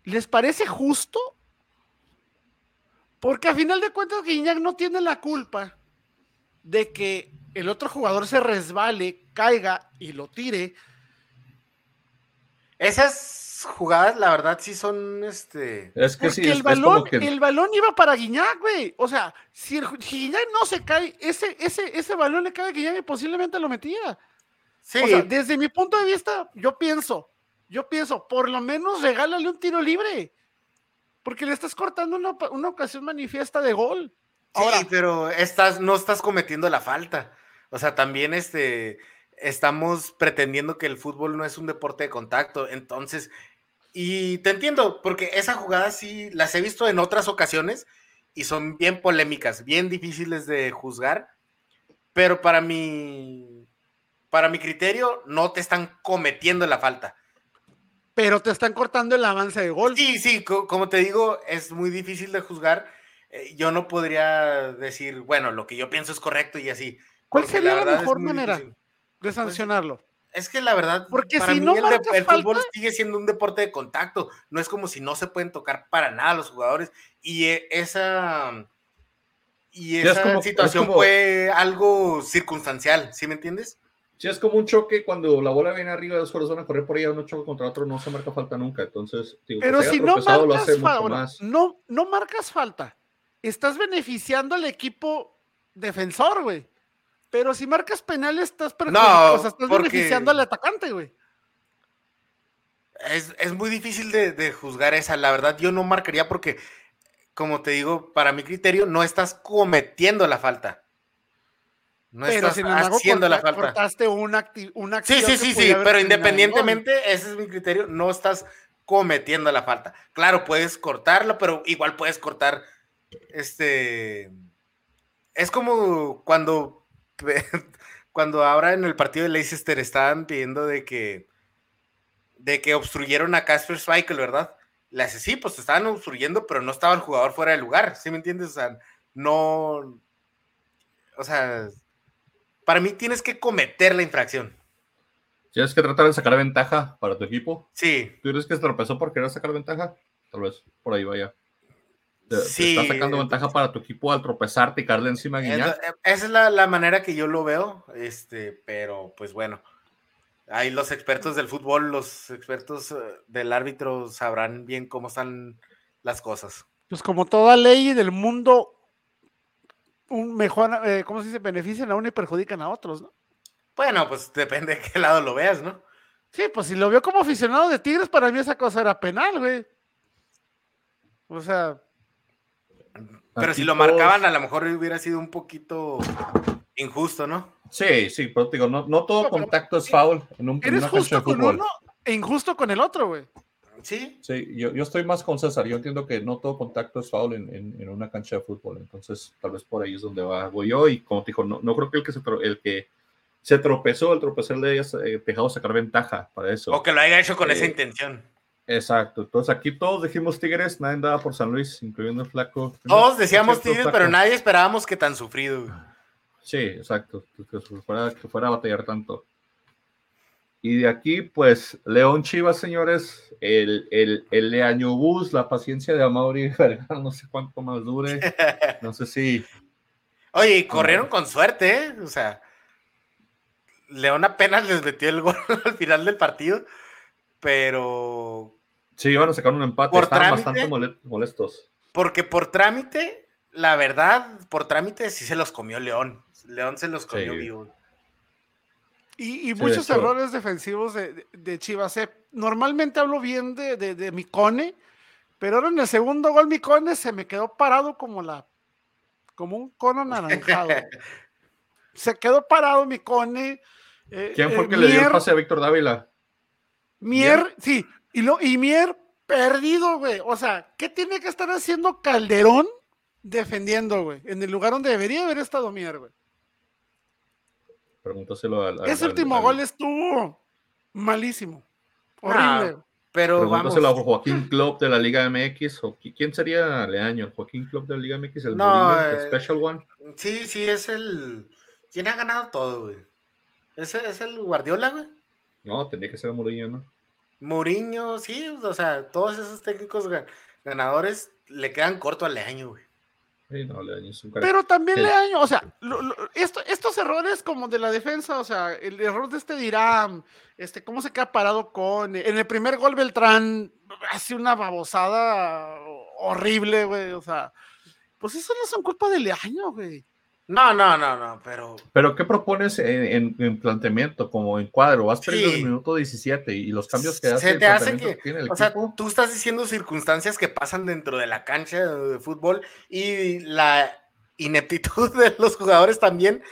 ¿Les parece justo? Porque a final de cuentas Guiñac no tiene la culpa de que el otro jugador se resbale, caiga y lo tire. Esas jugadas, la verdad, sí son, este... Es que Porque sí, es, el, es balón, que. el balón iba para Guiñac, güey. O sea, si, el, si Guiñac no se cae, ese, ese, ese balón le cae a Guiñac y posiblemente lo metía. Sí, O sea, desde mi punto de vista, yo pienso, yo pienso, por lo menos regálale un tiro libre. Porque le estás cortando una, una ocasión manifiesta de gol. sí, Ahora, pero estás, no estás cometiendo la falta. O sea, también este, estamos pretendiendo que el fútbol no es un deporte de contacto. Entonces, y te entiendo, porque esa jugada sí las he visto en otras ocasiones y son bien polémicas, bien difíciles de juzgar. Pero para mi, para mi criterio, no te están cometiendo la falta. Pero te están cortando el avance de gol. Sí, sí, co- como te digo, es muy difícil de juzgar. Eh, yo no podría decir, bueno, lo que yo pienso es correcto y así. ¿Cuál sería la mejor manera difícil. de sancionarlo? Es que la verdad, Porque para si mí no el, fútbol sigue siendo un deporte de contacto. No es como si no se pueden tocar para nada los jugadores. Y eh, esa, y es esa es situación como- fue algo circunstancial, ¿sí me entiendes? Sí, es como un choque cuando la bola viene arriba, dos jugadores van a correr por ella, uno choca contra otro, no se marca falta nunca. Entonces, digo, Pero si no marcas falta, bueno, más. no, no marcas falta, estás beneficiando al equipo defensor, güey. Pero si marcas penal, estás perjudicando, o sea, estás porque- beneficiando al atacante, güey. Es, es muy difícil de, de juzgar esa. La verdad, yo no marcaría porque, como te digo, para mi criterio, no estás cometiendo la falta. No pero estás sin embargo, haciendo la falta. cortaste una, una Sí, acción sí, sí, sí, haber pero gol. independientemente, ese es mi criterio, no estás cometiendo la falta. Claro, puedes cortarlo, pero igual puedes cortar, este, es como cuando, cuando ahora en el partido de Leicester estaban pidiendo de que, de que obstruyeron a Casper Schmeichel, ¿verdad? Le hace, sí, pues estaban obstruyendo, pero no estaba el jugador fuera de lugar, ¿sí me entiendes? O sea, no, o sea, para mí tienes que cometer la infracción. Tienes que tratar de sacar ventaja para tu equipo. Sí, ¿Tú crees que se tropezó por querer sacar ventaja? Tal vez por ahí vaya. Te, te Sí. estás sacando ventaja para tu equipo al tropezarte y caerle encima a Es- Guiñac. eh, esa es la, la manera que yo lo veo, este, pero pues bueno, ahí los expertos del fútbol, los expertos eh, del árbitro sabrán bien cómo están las cosas. Pues como toda ley del mundo, un mejor, eh, ¿cómo se dice? Benefician a uno y perjudican a otros, ¿no? Bueno, pues depende de qué lado lo veas, ¿no? Sí, pues si lo vio como aficionado de Tigres, para mí esa cosa era penal, güey. O sea, Pero si lo marcaban, a lo mejor hubiera sido un poquito injusto, ¿no? Sí, sí, pero te digo, no, no todo No, pero- contacto es foul en, un, en Eres una cancha de justo con fútbol. uno e injusto con el otro, güey. Sí. Sí, yo, yo estoy más con César. Yo entiendo que no todo contacto es foul en, en- en una cancha de fútbol. Entonces, tal vez por ahí es donde va voy yo. Y como te dijo, no, no creo que el que se, el que se tropezó, el tropezar le haya eh, dejado sacar ventaja para eso. O que lo haya hecho con Eh, esa intención. Exacto. Entonces, aquí todos dijimos Tigres, nadie daba por San Luis, incluyendo el flaco. Todos decíamos Cierto, Tigres, flaco. pero nadie esperábamos que tan sufrido. Sí, exacto. Que fuera, que fuera a batallar tanto. Y de aquí, pues, León Chivas, señores, el, el, el Leaño Bus, la paciencia de Amaury Vergara, no sé cuánto más dure. No sé si. Oye, y corrieron con suerte, ¿eh? O sea, León apenas les metió el gol al final del partido, pero Sí, iban a sacar un empate. Por Estaban trámite. bastante mole- molestos. porque por trámite, la verdad, por trámite sí se los comió León. León se los comió Sí. vivo. Y, muchos errores defensivos de, de- Chivas. eh. Normalmente hablo bien de, de, de Micone, pero ahora en el segundo gol Micone se me quedó parado como la como un cono anaranjado. se quedó parado Micone. eh, ¿Quién fue eh, el que le dio el Mier- pase a Víctor Dávila? Mier, sí, y, lo, y Mier perdido, güey. O sea, ¿qué tiene que estar haciendo Calderón defendiendo, güey? En el lugar donde debería haber estado Mier, güey. Pregúntaselo al. al- Ese al- último al- gol estuvo malísimo. Ah, Horrible. güey. Pero vamos. Pregúntaselo a Joaquín Club de la Liga MX. O, qui- ¿Quién sería Leaño? ¿El Joaquín Club de la Liga MX? ¿El, No, el eh, Special One? Sí, sí, es el. ¿Quién ha ganado todo, güey? ¿Ese es el Guardiola, güey? No, tendría que ser Murillo, ¿no? Mourinho, sí, o sea, todos esos técnicos ga- ganadores le quedan corto al año, güey. Sí, no. Pero también Sí. Leaño, o sea, lo- lo- esto- estos errores como de la defensa, o sea, el error de este Dirán, este, cómo se queda parado con, en el primer gol Beltrán hace una babosada horrible, güey, o sea, pues eso no son culpa de Leaño, güey. No, no, no, no, pero Pero ¿qué propones en, en- en planteamiento, como en cuadro? Vas perdiendo Sí. el minuto 17 y los cambios que Se hace, el te hace que- tiene el O sea, tú estás diciendo circunstancias que pasan dentro de la cancha de fútbol y la ineptitud de los jugadores también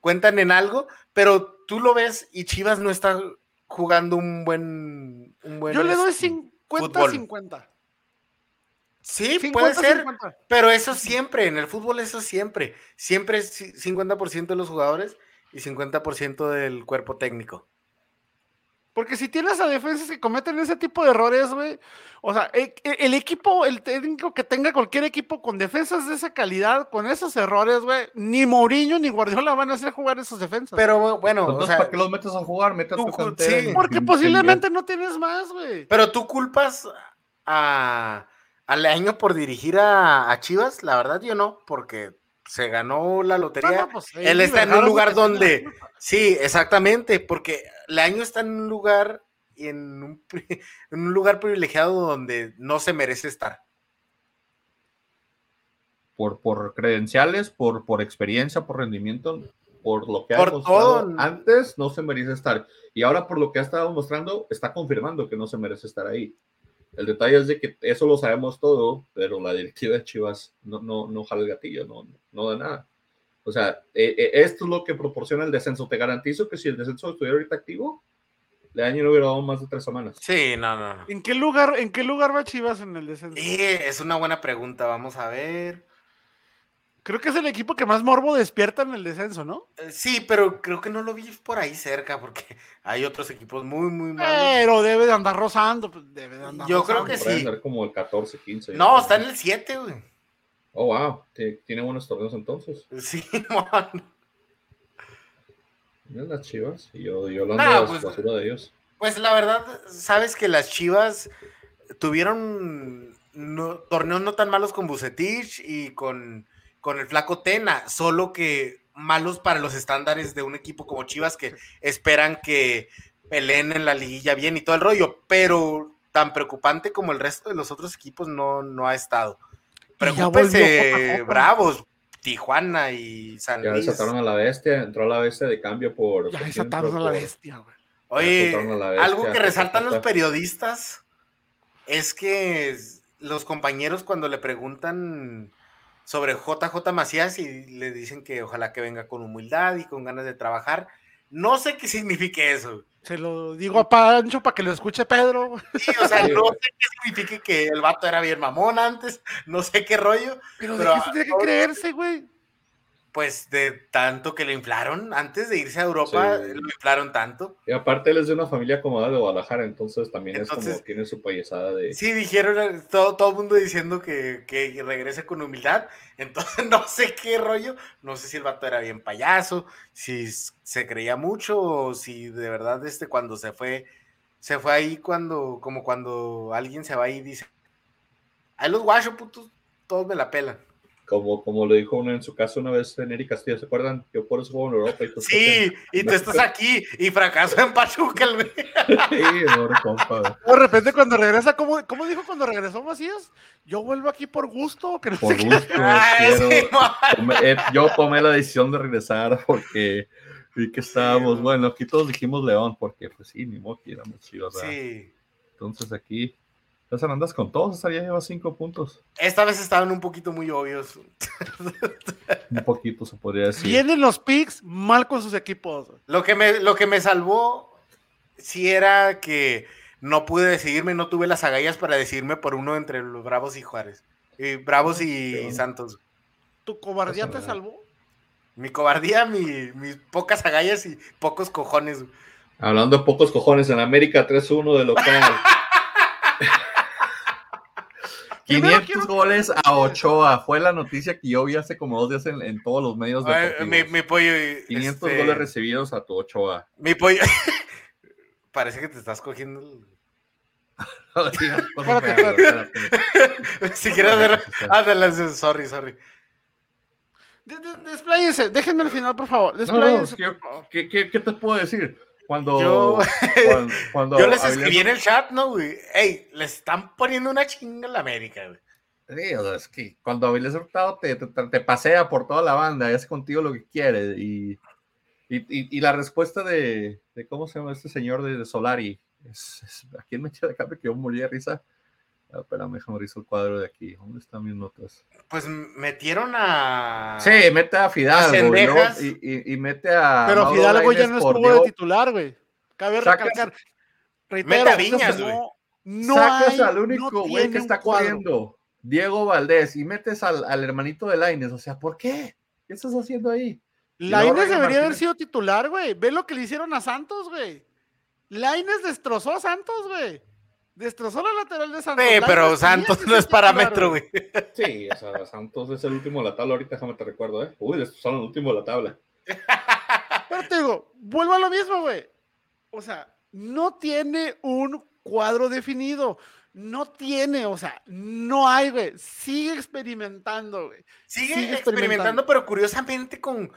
cuentan en algo, pero tú lo ves y Chivas no está jugando un buen... Un buen Yo le doy este, 50-50. Sí, puede 50, ser, 50. pero eso siempre, en el fútbol eso siempre. Siempre es ci- 50% de los jugadores y 50% del cuerpo técnico. Porque si tienes a defensas que cometen ese tipo de errores, güey, o sea, e- e- el, equipo, el técnico que tenga cualquier equipo con defensas de esa calidad, con esos errores, güey, ni Mourinho ni Guardiola van a hacer jugar esos defensas. Pero bueno, o sea, ¿para qué los metes a jugar? Mete a tu tú- cantera sí. Porque en- posiblemente no tienes más, güey. pero tú culpas a, a Leaño por dirigir a, a Chivas, la verdad yo no, porque se ganó la lotería. No, no, pues, Él está en un lugar donde-. Sí, exactamente, porque Leaño está en un lugar en un, pri- en un lugar privilegiado donde no se merece estar. por, por credenciales, por, por experiencia, por rendimiento, por lo que ha Por demostrado todo. antes, no se merece estar. Y ahora por lo que ha estado mostrando, está confirmando que no se merece estar ahí. El detalle es de que eso lo sabemos todo, pero la directiva de Chivas no, no, no jala el gatillo, no, no da nada. O sea, eh, eh, esto es lo que proporciona el descenso. Te garantizo que si el descenso estuviera ahorita activo, el año no hubiera dado más de tres semanas. Sí, no, no. no. ¿En qué lugar, en qué lugar va Chivas en el descenso? Eh, es una buena pregunta, vamos a ver. Creo que es el equipo que más morbo despierta en el descenso, ¿no? Eh, Sí, pero creo que no lo vi por ahí cerca porque hay otros equipos muy, muy malos. Pero debe de andar rozando, pues, debe de andar Yo creo rozando. que Puede sí. como el 14, 15. No, está en el 7, güey. Oh, wow. Tiene buenos torneos entonces. Sí, mon. Miren las chivas. Y yo, yo lo Nah, pues- basura de ellos. Pues la verdad, sabes que las Chivas tuvieron no- torneos no tan malos con Bucetich y con, con el flaco Tena, solo que malos para los estándares de un equipo como Chivas que esperan que peleen en la liguilla bien y todo el rollo, pero tan preocupante como el resto de los otros equipos no, no ha estado. Ya Preocúpense. Bravos, Tijuana y San Ya Luis. desataron a la bestia. Entró a la bestia de cambio por. Ya por desataron a la bestia, güey. Oye, Ya soltaron a la bestia, algo que resaltan los periodistas es que los compañeros cuando le preguntan sobre JJ Macías y le dicen que ojalá que venga con humildad y con ganas de trabajar. No sé qué signifique eso. Se lo digo a Pancho para que lo escuche Pedro. Sí, o sea, no sé qué signifique que el vato era bien mamón antes, no sé qué rollo. Pero, ¿de qué se tiene que creerse, güey? Pues de tanto que lo inflaron, antes de irse a Europa, lo inflaron tanto. Y aparte él es de una familia acomodada de Guadalajara, entonces también es como tiene su payasada de... Sí, dijeron todo, todo el mundo diciendo que, que, regrese con humildad, entonces no sé qué rollo, no sé si el vato era bien payaso, si se creía mucho o si de verdad este cuando se fue, se fue ahí cuando, como cuando alguien se va y dice, ahí los guachos putos, todos me la pelan. Como, como lo dijo uno en su caso una vez en Eric Castillo, ¿se acuerdan? Yo por eso juego en Europa. Y sí, y tú estás aquí y fracaso en Pachuca. El... sí, compa. De repente cuando regresa, ¿cómo, ¿cómo, dijo cuando regresó Macías? Yo vuelvo aquí por gusto. Que no por gusto. Eh, yo tomé la decisión de regresar porque vi que estábamos, bueno, aquí todos dijimos León, porque pues sí, ni modo que éramos chivos. Sí. Entonces aquí César, andas con todos, esta ya lleva cinco puntos. Esta vez estaban un poquito muy obvios. un poquito se podría decir. Vienen los picks mal con sus equipos. Lo que me, lo que me salvó, sí era que no pude decidirme, no tuve las agallas para decidirme por uno entre los Bravos y Juárez. Y Bravos y Santos. ¿Tu cobardía te salvó? Mi cobardía, mis pocas agallas y pocos cojones. Hablando de pocos cojones, en América 3-1 de local. 500 goles a Ochoa. Fue la noticia que yo vi hace como dos días en, todos los medios. de mi, mi, pollo. 500 este, goles recibidos a tu Ochoa. Mi pollo. Parece que te estás cogiendo. si quieres ver. Ándale, sorry, sorry. Despláyense, déjenme al final, por favor. Despláyense. ¿qué, qué, qué te puedo decir? Cuando yo, cuando, yo les escribí en el chat, ¿no, güey? Ey, le están poniendo una chinga en la América, güey. Sí, o sea, es que cuando Avilés Hurtado te, te, te, pasea por toda la banda y hace contigo lo que quiere. Y, y, y, la respuesta de, de, ¿cómo se llama este señor de, Solari? Es, es, ¿A quién me echó de cambio que yo morí de risa? Ah, espérame, déjame abrir el cuadro de aquí. ¿Dónde están mis notas? Pues metieron a. Sí, mete a Fidalgo. Y, y, mete a. Pero Fidalgo ya no estuvo de titular, güey. Cabe recalcar. mete a Viñas, güey. No, Sacas al único güey que está corriendo, Diego Valdés, y metes al, al hermanito de Laines. O sea, ¿por qué? ¿Qué estás haciendo ahí? Laines debería haber sido titular, güey. Ve lo que le hicieron a Santos, güey. Laines destrozó a Santos, güey. Destrozó la lateral de Santos. Sí, pero Santos no es parámetro, güey. Sí, o sea, Santos es el último de la tabla. Ahorita déjame te recuerdo, ¿eh? Uy, son el último de la tabla. Pero te digo, vuelvo a lo mismo, güey. O sea, no tiene un cuadro definido. No tiene, o sea, no hay, güey. Sigue experimentando, güey. Sigue, experimentando, pero curiosamente con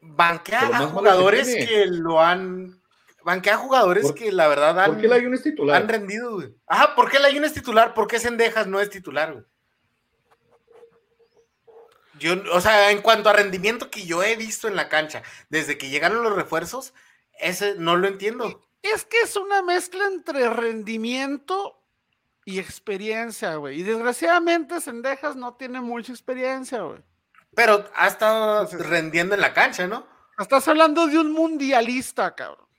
banquea a jugadores que lo han banquea jugadores que la verdad han, ¿por qué la es titular? han rendido, güey. Ajá, ¿por qué la es titular? ¿Por qué Sendejas no es titular, güey? Yo, o sea, en cuanto a rendimiento que yo he visto en la cancha, desde que llegaron los refuerzos, ese no lo entiendo. Es que es una mezcla entre rendimiento y experiencia, güey. Y desgraciadamente Sendejas no tiene mucha experiencia, güey. Pero ha estado rendiendo en la cancha, ¿no? Estás hablando de un mundialista, cabrón.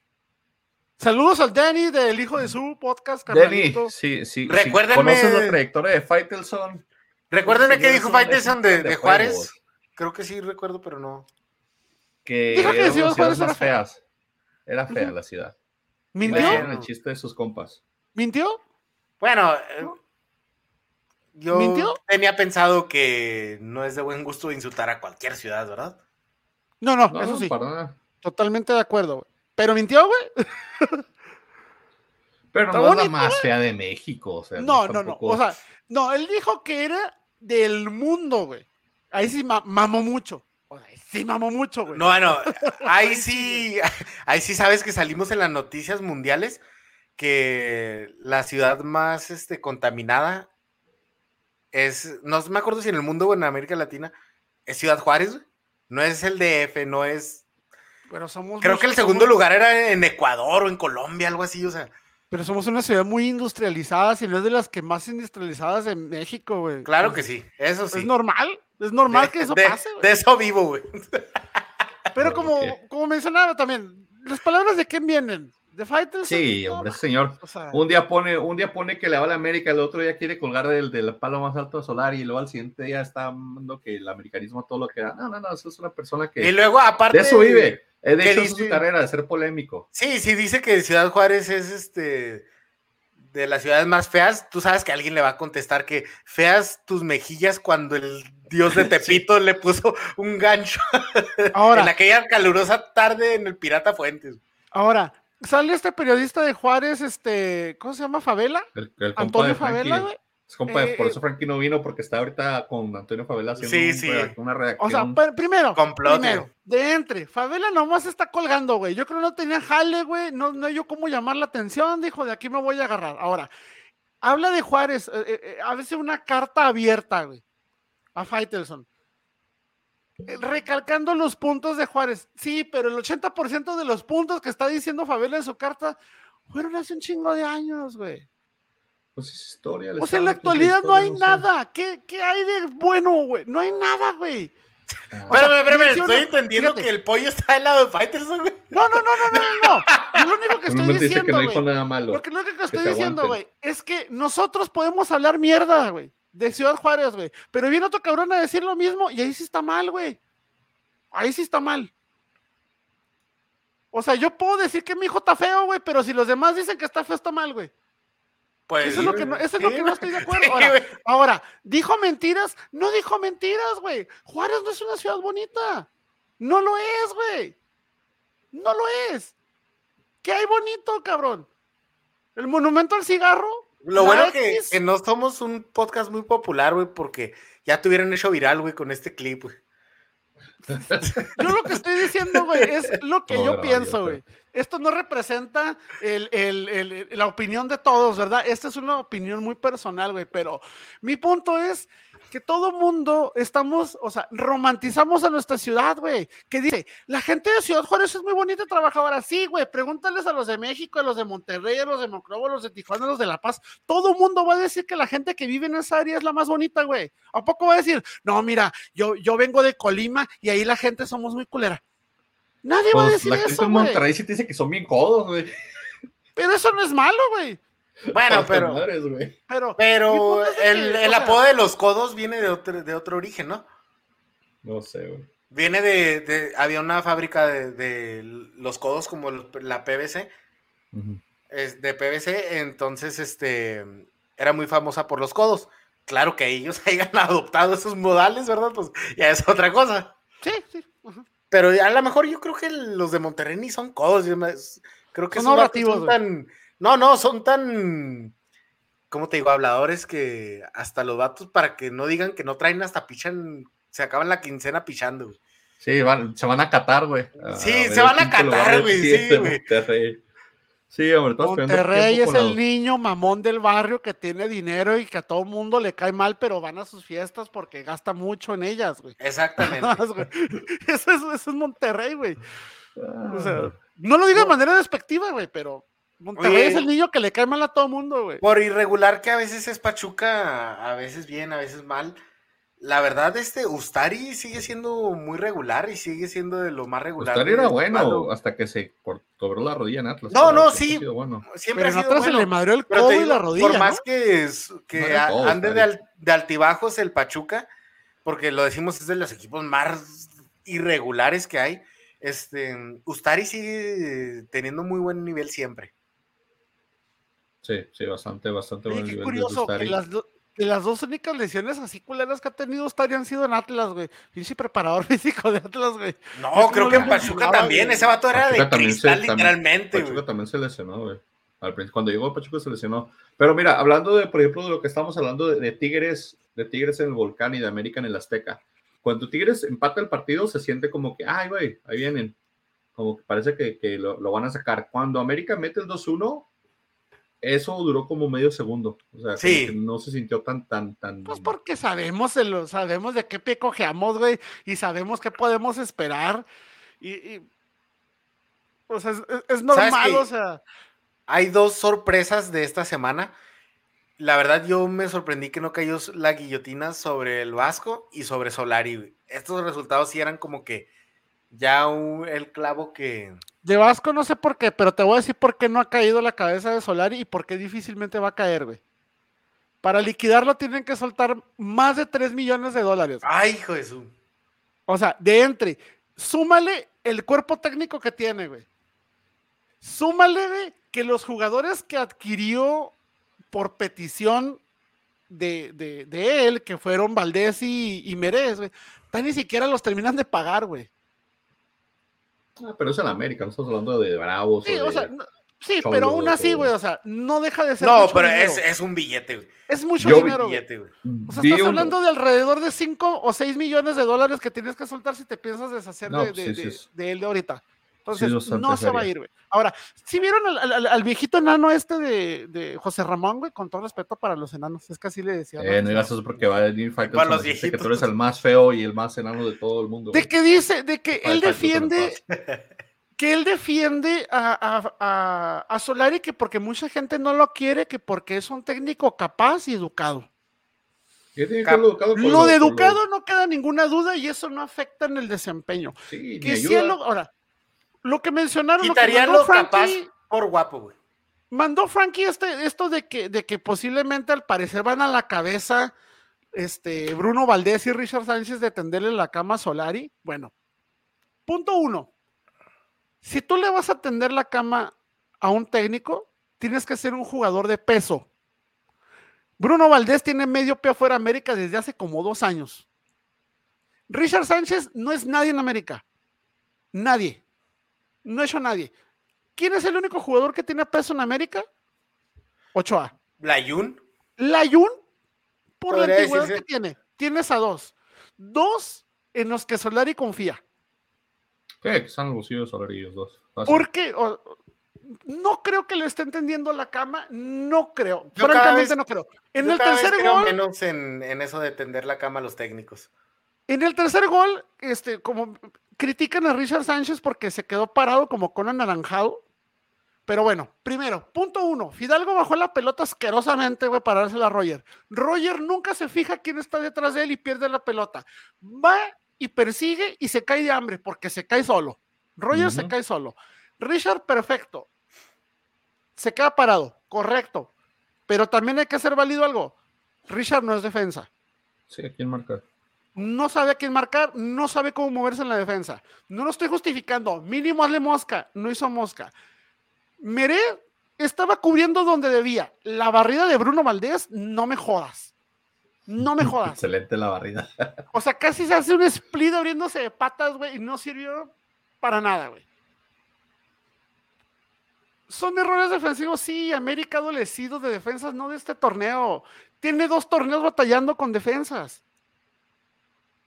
Saludos al Danny del hijo de su podcast, Danny, sí, sí. Recuérdenme. ¿Conoces la trayectoria de Faitelson? Recuérdenme qué dijo Faitelson de, Juárez. Creo que sí recuerdo, pero no. Que dijo que era Juárez más feas. Era fea la ciudad. ¿Mintió? el chiste de sus compas. ¿Mintió? Bueno, eh, yo tenía pensado que no es de buen gusto insultar a cualquier ciudad, ¿verdad? No, no, eso sí. Totalmente de acuerdo. Pero mintió, güey. Pero no es la más fea de México. O sea, no, no, no. O sea, no, él dijo que era del mundo, güey. Ahí sí mamó mucho. O sea, sí mamó mucho, güey. No, bueno, ahí sí, ahí sí sabes que salimos en las noticias mundiales que la ciudad más este, contaminada es, no me acuerdo si en el mundo o en América Latina, es Ciudad Juárez, güey. No es el DF, no es pero somos Creo que el segundo lugar era en Ecuador o en Colombia, algo así, o sea. Pero somos una ciudad muy industrializada, si no es de las que más industrializadas en México, güey. Claro que sí, eso sí. Es normal, es normal De- que eso de, pase, güey. De eso vivo, güey. Pero como, como mencionaba también, ¿las palabras de quién vienen? ¿De Fighters? Sí, hombre, ese señor. O sea, Un día pone, un día pone que le va a la América, el otro día quiere colgar del, del palo más alto de solar y luego al siguiente día está dando que el americanismo todo lo que da. No, no, no, eso es una persona que Y luego, aparte. de eso vive. De ¿qué hecho, es su carrera, de ser polémico. Sí, sí, dice que Ciudad Juárez es este. De las ciudades más feas, tú sabes que alguien le va a contestar que feas tus mejillas cuando el dios de Tepito le puso un gancho en ahora, aquella calurosa tarde en el Pirata Fuentes. ahora, sale este periodista de Juárez, este, ¿cómo se llama? Favela, El, el compa Antonio. Favela, güey. Es compa Eh, por eh, eso Frankie no vino, porque está ahorita con Antonio Favela haciendo Sí, un sí. una O redacción. sea, pr- primero, Complot, primero, güey. de entre, Favela nomás está colgando, güey. Yo creo que no tenía jale, güey. No, no hay yo cómo llamar la atención, dijo, de aquí me voy a agarrar. Ahora, habla de Juárez, eh, eh, eh, a veces una carta abierta, güey, a Faitelson. Eh, Recalcando los puntos de Juárez. Sí, pero el 80% de los puntos que está diciendo Favela en su carta fueron hace un chingo de años, güey. Pues es historia. O sea, en la que es la actualidad no hay sé. nada. ¿Qué, qué hay de bueno, güey? No hay nada, güey. O sea, Espérame, espérame, menciona- estoy entendiendo fíjate. que el pollo está del lado de Fighters, güey. No, no, no, no, no, no, no. Yo lo único que estoy Simplemente dice que diciendo, no dijo güey. nada malo. Porque lo único que estoy diciendo, güey, es que nosotros podemos hablar mierda, güey, de Ciudad Juárez, güey. Pero viene otro cabrón a decir lo mismo y ahí sí está mal, güey. Ahí sí está mal. O sea, yo puedo decir que mi hijo está feo, güey, pero si los demás dicen que está feo, está mal, güey. Pues, Eso es lo que no, eso es lo que no estoy de acuerdo. Ahora, ahora, ¿dijo mentiras? No dijo mentiras, güey. Juárez no es una ciudad bonita. No lo es, güey. No lo es. ¿Qué hay bonito, cabrón? ¿El monumento al cigarro? Lo ¿La bueno que, que no somos un podcast muy popular, güey, porque ya te hubieran hecho viral, güey, con este clip, güey. Yo lo que estoy diciendo, güey, es lo que yo pienso, güey. Esto no representa el- el- el- la opinión de todos, ¿verdad? Esta es una opinión muy personal, güey, pero mi punto es que todo mundo estamos, o sea, romantizamos a nuestra ciudad, güey. Que dice, la gente de Ciudad Juárez es muy bonita trabajadora. Sí, güey, pregúntales a los de México, a los de Monterrey, a los de Monclova, a los de Tijuana, a los de La Paz. Todo mundo va a decir que la gente que vive en esa área es la más bonita, güey. ¿A poco va a decir, no, mira, yo, yo vengo de Colima y ahí la gente somos muy culera? Nadie va a Pues, decir la gente eso, en güey. Monterrey sí te dice que son bien codos, güey. Pero eso no es malo, güey. Bueno, pero, madres. Pero, el, apodo de los codos viene de otro, de otro origen, ¿no? No sé, güey. Viene de, de- había una fábrica de, de los codos como la PVC, es de PVC, entonces este era muy famosa por los codos. Claro que ellos hayan adoptado esos modales, ¿verdad? Pues ya es otra cosa. Sí, sí. ujú. Pero a lo mejor yo creo que los de Monterrey ni son codos. Creo que Son son güey. tan. No, no, son tan. ¿Cómo te digo? Habladores que hasta los vatos, para que no digan que no traen, hasta pichan. Se acaban la quincena pichando, güey. Sí, van- se van a catar, güey. Sí, ver se van a catar, güey, sí, güey. Monterrey. Sí, hombre, perdiendo Monterrey es el niño mamón del barrio que tiene dinero y que a todo mundo le cae mal, pero van a sus fiestas porque gasta mucho en ellas, güey. Exactamente. Eso es, eso es Monterrey, güey. Ah, O sea, no lo digo de manera despectiva, güey, pero Monterrey Oye. es el niño que le cae mal a todo mundo, güey. Por irregular que a veces es Pachuca, a veces bien, a veces mal. La verdad, este Ustari sigue siendo muy regular y sigue siendo de lo más regular. Ustari era bueno hasta que se quebró la rodilla en Atlas. No, no, siempre sí. ha sido bueno. Siempre Pero ha en sido atrás se bueno. le madrió el codo y la rodilla. por más ¿no? que, es- que No era a- todo, ande de, al- de altibajos el Pachuca, porque lo decimos es de los equipos más irregulares que hay, este, Ustari sigue teniendo muy buen nivel siempre. Sí, sí, bastante, bastante Oye, buen qué nivel de curioso que las, que las dos únicas lesiones así culeras que ha tenido Ustari han sido en Atlas, güey. Pinche preparador físico de Atlas, güey. No, creo no que en Pachuca también, güey. ese vato era Pachuca de también se- cristal también- literalmente, Pachuca güey. también se lesionó, güey. Al principio, cuando llegó Pachuca se lesionó. Pero mira, hablando de, por ejemplo, de lo que estamos hablando de, de Tigres, de Tigres en el Volcán y de América en el Azteca. Cuando Tigres empata el partido, se siente como que, ay, güey, ahí vienen. Como que parece que, que lo, lo van a sacar. Cuando América mete el 2-1, eso duró como medio segundo. O sea, Sí. que no se sintió tan, tan, tan. Pues porque sabemos, el- lo- sabemos de qué pie cojeamos, güey, y sabemos qué podemos esperar. Y, y, o sea, es, normal, o sea, hay dos sorpresas de esta semana. La verdad, yo me sorprendí que no cayó la guillotina sobre el Vasco y sobre Solari. Estos resultados sí eran como que ya el clavo que. De Vasco no sé por qué, pero te voy a decir por qué no ha caído la cabeza de Solari y por qué difícilmente va a caer, güey. Para liquidarlo tienen que soltar más de 3 millones de dólares. Ay, hijo de su. O sea, de entre, súmale el cuerpo técnico que tiene, güey. Súmale, güey, que los jugadores que adquirió por petición de, él, que fueron Valdés y, y Merez, güey, ni siquiera los terminan de pagar, güey. Ah, pero es en América, no estamos hablando de Bravos. Sí, o, sea, sí pero aún así, güey, o sea, no deja de ser. No, pero es, un billete, güey. Es mucho dinero. Billete, güey. O sea, estás hablando de alrededor de 5 o 6 millones de dólares que tienes que soltar si te piensas deshacer de, pues de, él de ahorita. Entonces, no se va a ir, güey. Ahora, si vieron al, viejito enano este de, José Ramón, güey, con todo respeto para los enanos, es que así le decía. Eh, no digas eso porque va a venir Falcon para los viejitos. que tú eres el más feo y el más enano de todo el mundo. De que dice, de que él defiende, que él defiende a, a, Solari que porque mucha gente no lo quiere, que porque es un técnico capaz y educado. lo de educado no queda ninguna duda y eso no afecta en el desempeño. Sí, que si ahora, lo que mencionaron. Quitarían lo, capaz por guapo, güey. Mandó Frankie este, esto de que, de que posiblemente al parecer van a la cabeza este, Bruno Valdés y Richard Sánchez de tenderle la cama a Solari. Bueno, punto uno. Si tú le vas a tender la cama a un técnico, tienes que ser un jugador de peso. Bruno Valdés tiene medio pie afuera de América desde hace como dos años. Richard Sánchez no es nadie en América. Nadie. No ha hecho nadie. ¿Quién es el único jugador que tiene peso en América? Ochoa. ¿Layun? Layun, por la antigüedad que tiene. Tienes a dos. Dos en los que Solari confía. ¿Qué? Están lucidos Solari los dos. Porque no creo que le esté entendiendo la cama. No creo. Francamente no creo. En el tercer gol. menos en, en eso de tender la cama a los técnicos. En el tercer gol, este, como critican a Richard Sánchez porque se quedó parado como con anaranjado. Pero bueno, primero, punto uno, Fidalgo bajó la pelota asquerosamente, güey, para dársela a Roger. Roger nunca se fija quién está detrás de él y pierde la pelota. Va y persigue y se cae de hambre porque se cae solo. Roger se cae solo. Richard, perfecto. Se queda parado, correcto. Pero también hay que hacer válido algo. Richard no es defensa. Sí, ¿a quién marca? No sabe a quién marcar, no sabe cómo moverse en la defensa. No lo estoy justificando. Mínimo hazle mosca, no hizo mosca. Meré estaba cubriendo donde debía. La barrida de Bruno Valdés, no me jodas. No me jodas. Excelente la barrida. o sea, casi se hace un split abriéndose de patas, güey, y no sirvió para nada, güey. Son errores defensivos, sí. América adolecido de defensas, no de este torneo. Tiene dos torneos batallando con defensas.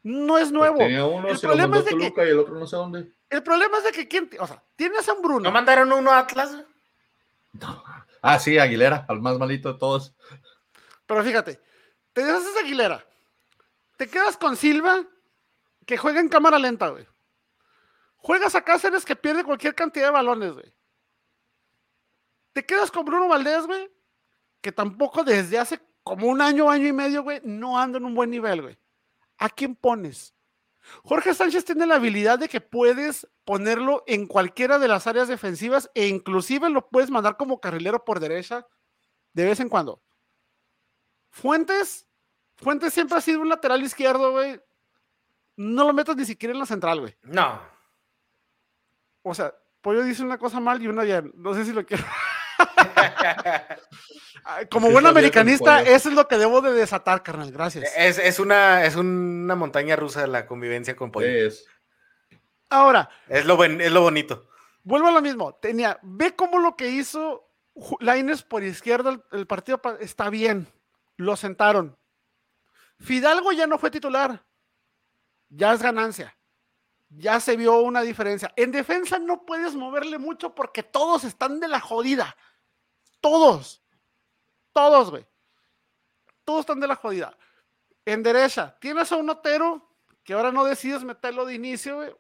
No es nuevo. el problema es de que, y el otro no sé dónde. El problema es de que quién, o sea, tienes a un Bruno. ¿No mandaron uno a Atlas? Ah, sí, Aguilera, al más malito de todos. Pero fíjate, te deshaces Aguilera. Te quedas con Silva, que juega en cámara lenta, güey. Juegas a Cáceres que pierde cualquier cantidad de balones, güey. Te quedas con Bruno Valdés, güey, que tampoco desde hace como un año, año y medio, güey, no anda en un buen nivel, güey. ¿A quién pones? Jorge Sánchez tiene la habilidad de que puedes ponerlo en cualquiera de las áreas defensivas e inclusive lo puedes mandar como carrilero por derecha de vez en cuando. Fuentes, Fuentes siempre ha sido un lateral izquierdo, güey. No lo metas ni siquiera en la central, güey. No. O sea, Pollo dice una cosa mal y una bien. No sé si lo quiero. Como buen americanista, eso es lo que debo de desatar, carnal. Gracias. Es, una, es una montaña rusa la convivencia con pollo. Ahora. Es lo, es lo bonito. Vuelvo a lo mismo. Tenía, ve cómo lo que hizo Laines por izquierda, el, partido está bien. Lo sentaron. Fidalgo ya no fue titular. Ya es ganancia. Ya se vio una diferencia. En defensa no puedes moverle mucho porque todos están de la jodida. Todos. Todos, güey. Todos están de la jodida. En derecha, tienes a un Otero que ahora no decides meterlo de inicio, güey.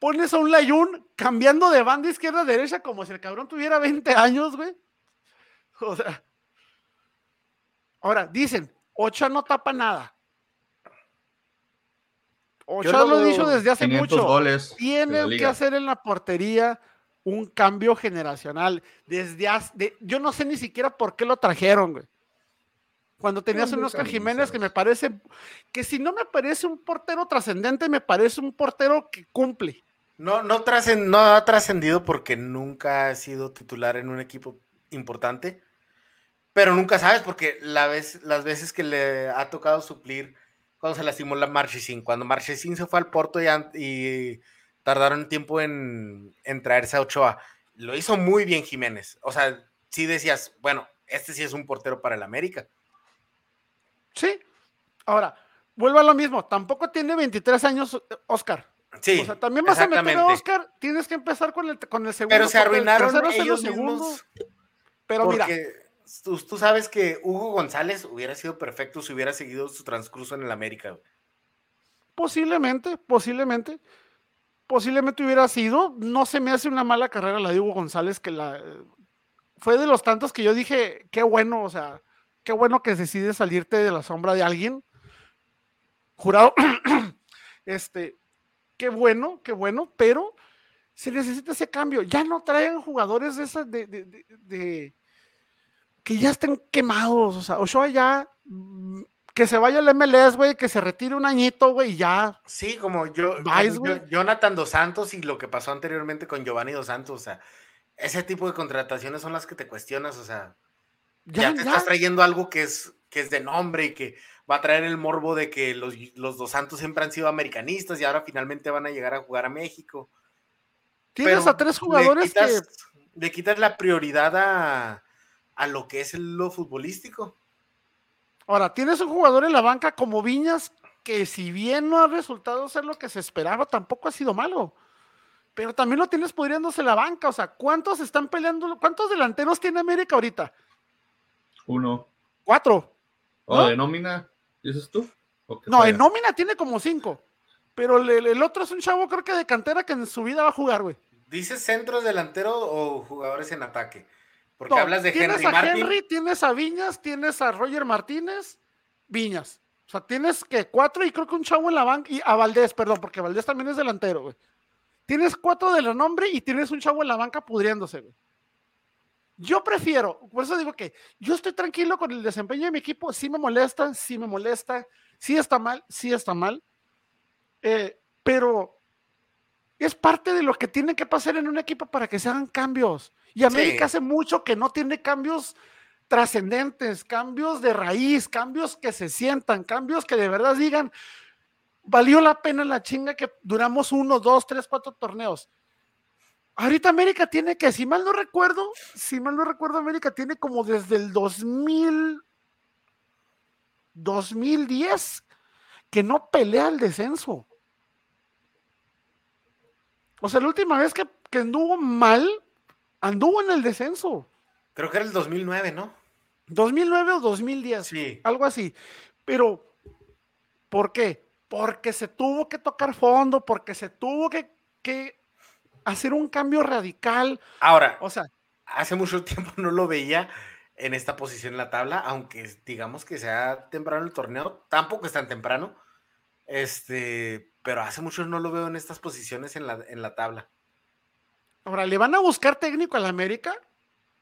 pones a un Layun cambiando de banda izquierda a derecha como si el cabrón tuviera 20 años, güey. O sea. Ahora, dicen, Ochoa no tapa nada. Ochoa lo, he dicho desde hace mucho. Goles Tienen que hacer en la portería un cambio generacional. Desde hace, yo no sé ni siquiera por qué lo trajeron, güey. Cuando tenías un Oscar Jiménez que me parece, que si no me parece un portero trascendente, me parece un portero que cumple. No, no, no ha trascendido porque nunca ha sido titular en un equipo importante, pero nunca sabes porque la vez, las veces que le ha tocado suplir cuando se lastimó la Marchesín, cuando Marchesín se fue al Porto y, y tardaron tiempo en, en, traerse a Ochoa, lo hizo muy bien Jiménez. O sea, sí decías, bueno, este sí es un portero para el América. Sí. Ahora, vuelvo a lo mismo, tampoco tiene 23 años Oscar. Sí. O sea, también vas a meter a Oscar, tienes que empezar con el, con el segundo. Pero se arruinaron ellos mismos. Pero mira, Tú, tú, sabes que Hugo González hubiera sido perfecto si hubiera seguido su transcurso en el América. Posiblemente, posiblemente. Posiblemente hubiera sido. No se me hace una mala carrera la de Hugo González, que la fue de los tantos que yo dije, qué bueno, o sea, qué bueno que decides salirte de la sombra de alguien. Jurado, este, qué bueno, qué bueno, pero se necesita ese cambio. Ya no traen jugadores de esas de, de que ya estén quemados. O sea, Ochoa ya mm, que se vaya al MLS, güey, que se retire un añito, güey, ya. Sí, como yo, Jonathan Dos Santos y lo que pasó anteriormente con Giovanni Dos Santos, o sea, ese tipo de contrataciones son las que te cuestionas, o sea, ya, te estás trayendo algo que es, que es de nombre y que va a traer el morbo de que los, los Dos Santos siempre han sido americanistas y ahora finalmente van a llegar a jugar a México. Tienes a tres jugadores que... Le quitas la prioridad a a lo que es lo futbolístico. Ahora, tienes un jugador en la banca como Viñas que si bien no ha resultado ser lo que se esperaba, tampoco ha sido malo. Pero también lo tienes pudriéndose la banca. O sea, ¿cuántos están peleando? ¿Cuántos delanteros tiene América ahorita? Uno. Cuatro. ¿O de nómina? ¿Dices tú? No, en nómina tiene como cinco. Pero el, el, otro es un chavo, creo que de cantera, que en su vida va a jugar, güey. ¿Dices centros delantero o jugadores en ataque? Porque hablas de Henry a Henry, tienes a Viñas, tienes a Roger Martínez, Viñas. O sea, tienes que cuatro y creo que un chavo en la banca, y a Valdés, perdón, porque Valdés también es delantero, güey. Tienes cuatro de renombre y tienes un chavo en la banca pudriéndose, güey. Yo prefiero, por eso digo que yo estoy tranquilo con el desempeño de mi equipo, sí me molesta, sí me molesta, sí está mal, sí está mal, eh, pero es parte de lo que tiene que pasar en un equipo para que se hagan cambios. Y América hace mucho que no tiene cambios trascendentes, cambios de raíz, cambios que se sientan, cambios que de verdad digan, valió la pena la chinga que duramos uno, dos, tres, cuatro torneos. Ahorita América tiene que, si mal no recuerdo, si mal no recuerdo, América tiene como desde el 2000, 2010 que no pelea el descenso. O sea, la última vez que, que anduvo mal anduvo en el descenso. Creo que era el 2009, ¿no? 2009 o 2010, sí. algo así. Pero, ¿por qué? Porque se tuvo que tocar fondo, porque se tuvo que, que hacer un cambio radical. Ahora, o sea, hace mucho tiempo no lo veía en esta posición en la tabla, aunque digamos que sea temprano el torneo, tampoco es tan temprano. Este, pero hace mucho no lo veo en estas posiciones en la, en la tabla. Ahora, ¿le van a buscar técnico a la América?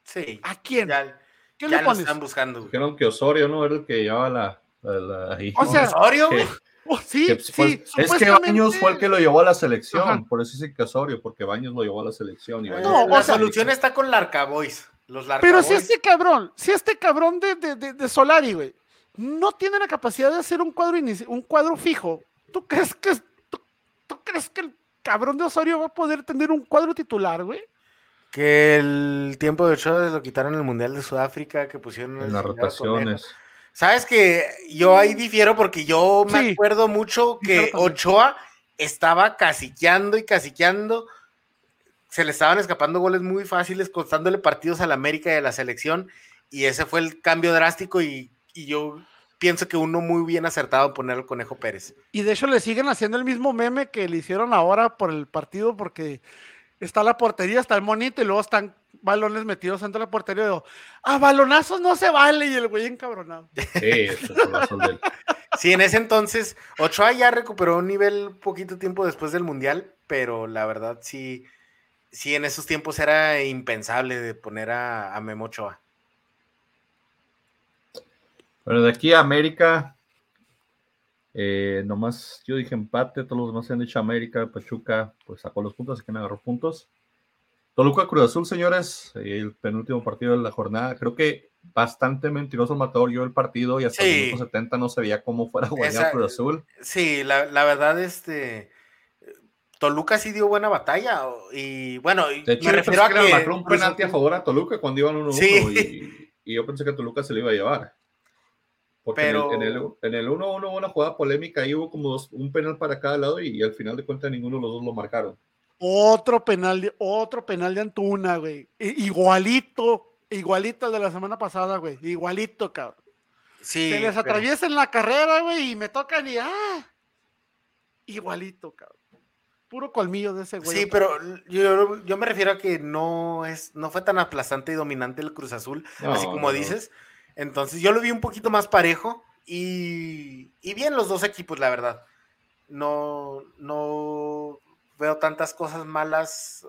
Sí. ¿A quién? Ya, ¿Qué le pones? están buscando. Dijeron que Osorio, ¿no? Era el que llevaba la. la, O sea, ¿Osorio? Oh, sí, pues, sí. Es que Baños fue el que lo llevó a la selección. Por eso dice que Osorio, porque Baños lo llevó a la selección. Y no, la solución está con Larcaboys. Los Pero si este cabrón, si este cabrón de, de, de, Solari, güey, no tiene la capacidad de hacer un cuadro, un cuadro fijo, ¿tú crees que, tú, crees que el cabrón de Osorio va a poder tener un cuadro titular, güey. Que el tiempo de Ochoa lo quitaron en el Mundial de Sudáfrica, que pusieron en las rotaciones. Sabes que yo ahí difiero porque yo me acuerdo mucho que Ochoa estaba caciqueando y caciqueando. Se le estaban escapando goles muy fáciles, costándole partidos a la América y a la selección. Y ese fue el cambio drástico. Y, y yo pienso que uno muy bien acertado en poner al Conejo Pérez. Y de hecho le siguen haciendo el mismo meme que le hicieron ahora por el partido, porque está la portería, está el monito y luego están balones metidos dentro de la portería. Y digo, ah, balonazos no se vale. Y el güey encabronado. Sí, eso es razón del- Sí, en ese entonces, Ochoa ya recuperó un nivel poquito tiempo después del Mundial, pero la verdad sí, sí en esos tiempos era impensable de poner a, a Memo Ochoa. Bueno, de aquí a América, eh, nomás yo dije empate, todos los demás se han dicho América, Pachuca, pues sacó los puntos, así que no agarró puntos. Toluca Cruz Azul, señores, eh, el penúltimo partido de la jornada, creo que bastante mentiroso el matador yo el partido y hasta Sí. el minuto 70 no se veía cómo fuera a Esa- Cruz Azul. Sí, la, la verdad, este. Toluca sí dio buena batalla. Y bueno, De hecho, me refiero a que que. marcó un penalti a favor a Toluca cuando iban 1-1 Sí. y, y yo pensé que Toluca se lo iba a llevar. Porque Pero- en el- en el en el 1-1 hubo una jugada polémica y hubo como dos- un penal para cada lado y, al final de cuentas ninguno de los dos lo marcaron. Otro penal, de, otro penal de Antuna, güey. Igualito, igualito al de la semana pasada, güey. Igualito, cabrón. Sí, Se les pero- atraviesa en la carrera, güey, y me tocan y ¡ah! Igualito, cabrón. Puro colmillo de ese güey. Sí, pero yo, yo me refiero a que no es, no fue tan aplastante y dominante el Cruz Azul, No, así como no. dices. Entonces yo lo vi un poquito más parejo y, y bien los dos equipos, la verdad. No, no veo tantas cosas malas.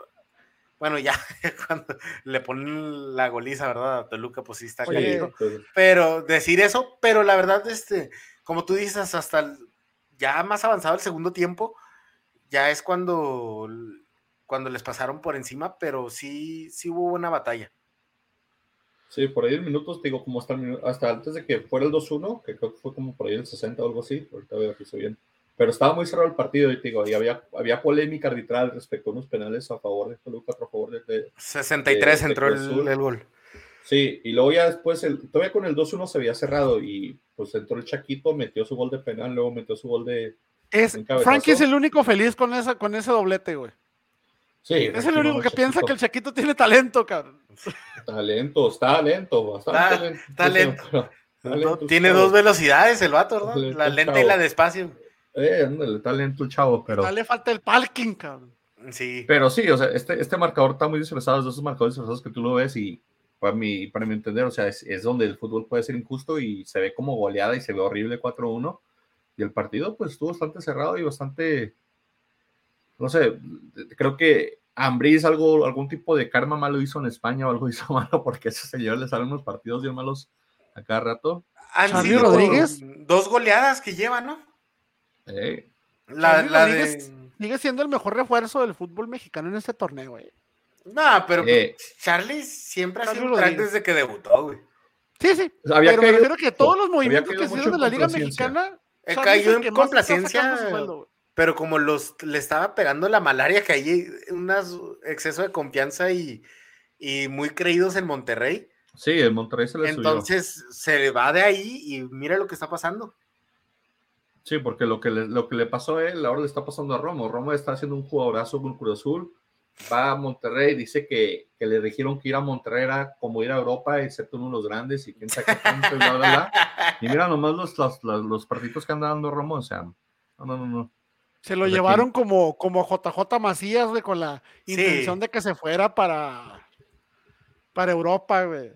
Bueno, ya cuando le ponen la goliza, ¿verdad? A Toluca, pues sí está canijo. Pues, Pero decir eso, pero la verdad, este, como tú dices, hasta el- ya más avanzado el segundo tiempo, ya es cuando, cuando les pasaron por encima, pero sí, sí hubo buena batalla. Sí, por ahí en minutos, digo, como hasta, el hasta antes de que fuera el 2-1, que creo que fue como por ahí el 60 o algo así, ahorita veo que estoy bien. Pero estaba muy cerrado el partido y digo, y había, había polémica arbitral respecto a unos penales a favor de Toluca, a favor de, de- 63 de entró el, el gol. Sí, y luego ya después, el, todavía con el 2-1 se había cerrado y pues entró el Chaquito, metió su gol de penal, luego metió su gol de... Es. Frankie es el único feliz con, esa, con ese doblete, güey. Sí, Es el único que piensa que el Chaquito tiene talento, cabrón. Talento, está lento, bastante Está- lento. está lento. pero- está lento el Tiene chavo. dos velocidades el vato, ¿verdad? La lenta y la despacio. Eh, ándale, está lento el chavo, pero... No le falta el parking, cabrón. Sí. Pero sí, o sea, este, este marcador está muy disfrazado, es de esos marcadores disfrazados que tú lo ves y para mi, para mi entender, o sea, es, es donde el fútbol puede ser injusto y se ve como goleada y se ve horrible 4-1. Y el partido pues estuvo bastante cerrado y bastante, no sé, creo que Ambriz algo, algún tipo de karma malo hizo en España o algo hizo malo porque a ese señor le salen unos partidos bien malos a cada rato. Sido Rodríguez. Dos goleadas que lleva, ¿no? Eh, La, de... Sigue siendo el mejor refuerzo del fútbol mexicano en este torneo, güey. No, pero Eh. Charlie siempre ha sido un crack desde que debutó, güey. Sí, sí. había pero me caído- refiero que todos los movimientos que hicieron de en la Liga. Mexicana. Eh, cayó en complacencia. sueldo. Pero como los le estaba pegando la malaria, que hay un exceso de confianza y, y muy creídos en Monterrey. sí, el Monterrey se le subió. Entonces se va de ahí y mira lo que está pasando. Sí, porque lo que, le, lo que le pasó a él ahora le está pasando a Romo. Romo está haciendo un jugadorazo con Cruz Azul. Va a Monterrey, dice que, que le dijeron que ir a Monterrey era como ir a Europa, excepto uno de los grandes y quién sabe qué y bla, bla, bla. Y mira nomás los, los, los, los partidos que anda dando Romo, o sea, no, no, no. no. Se lo Pues aquí- llevaron como, como JJ Macías, güey, con la Sí. intención de que se fuera para, para Europa, güey.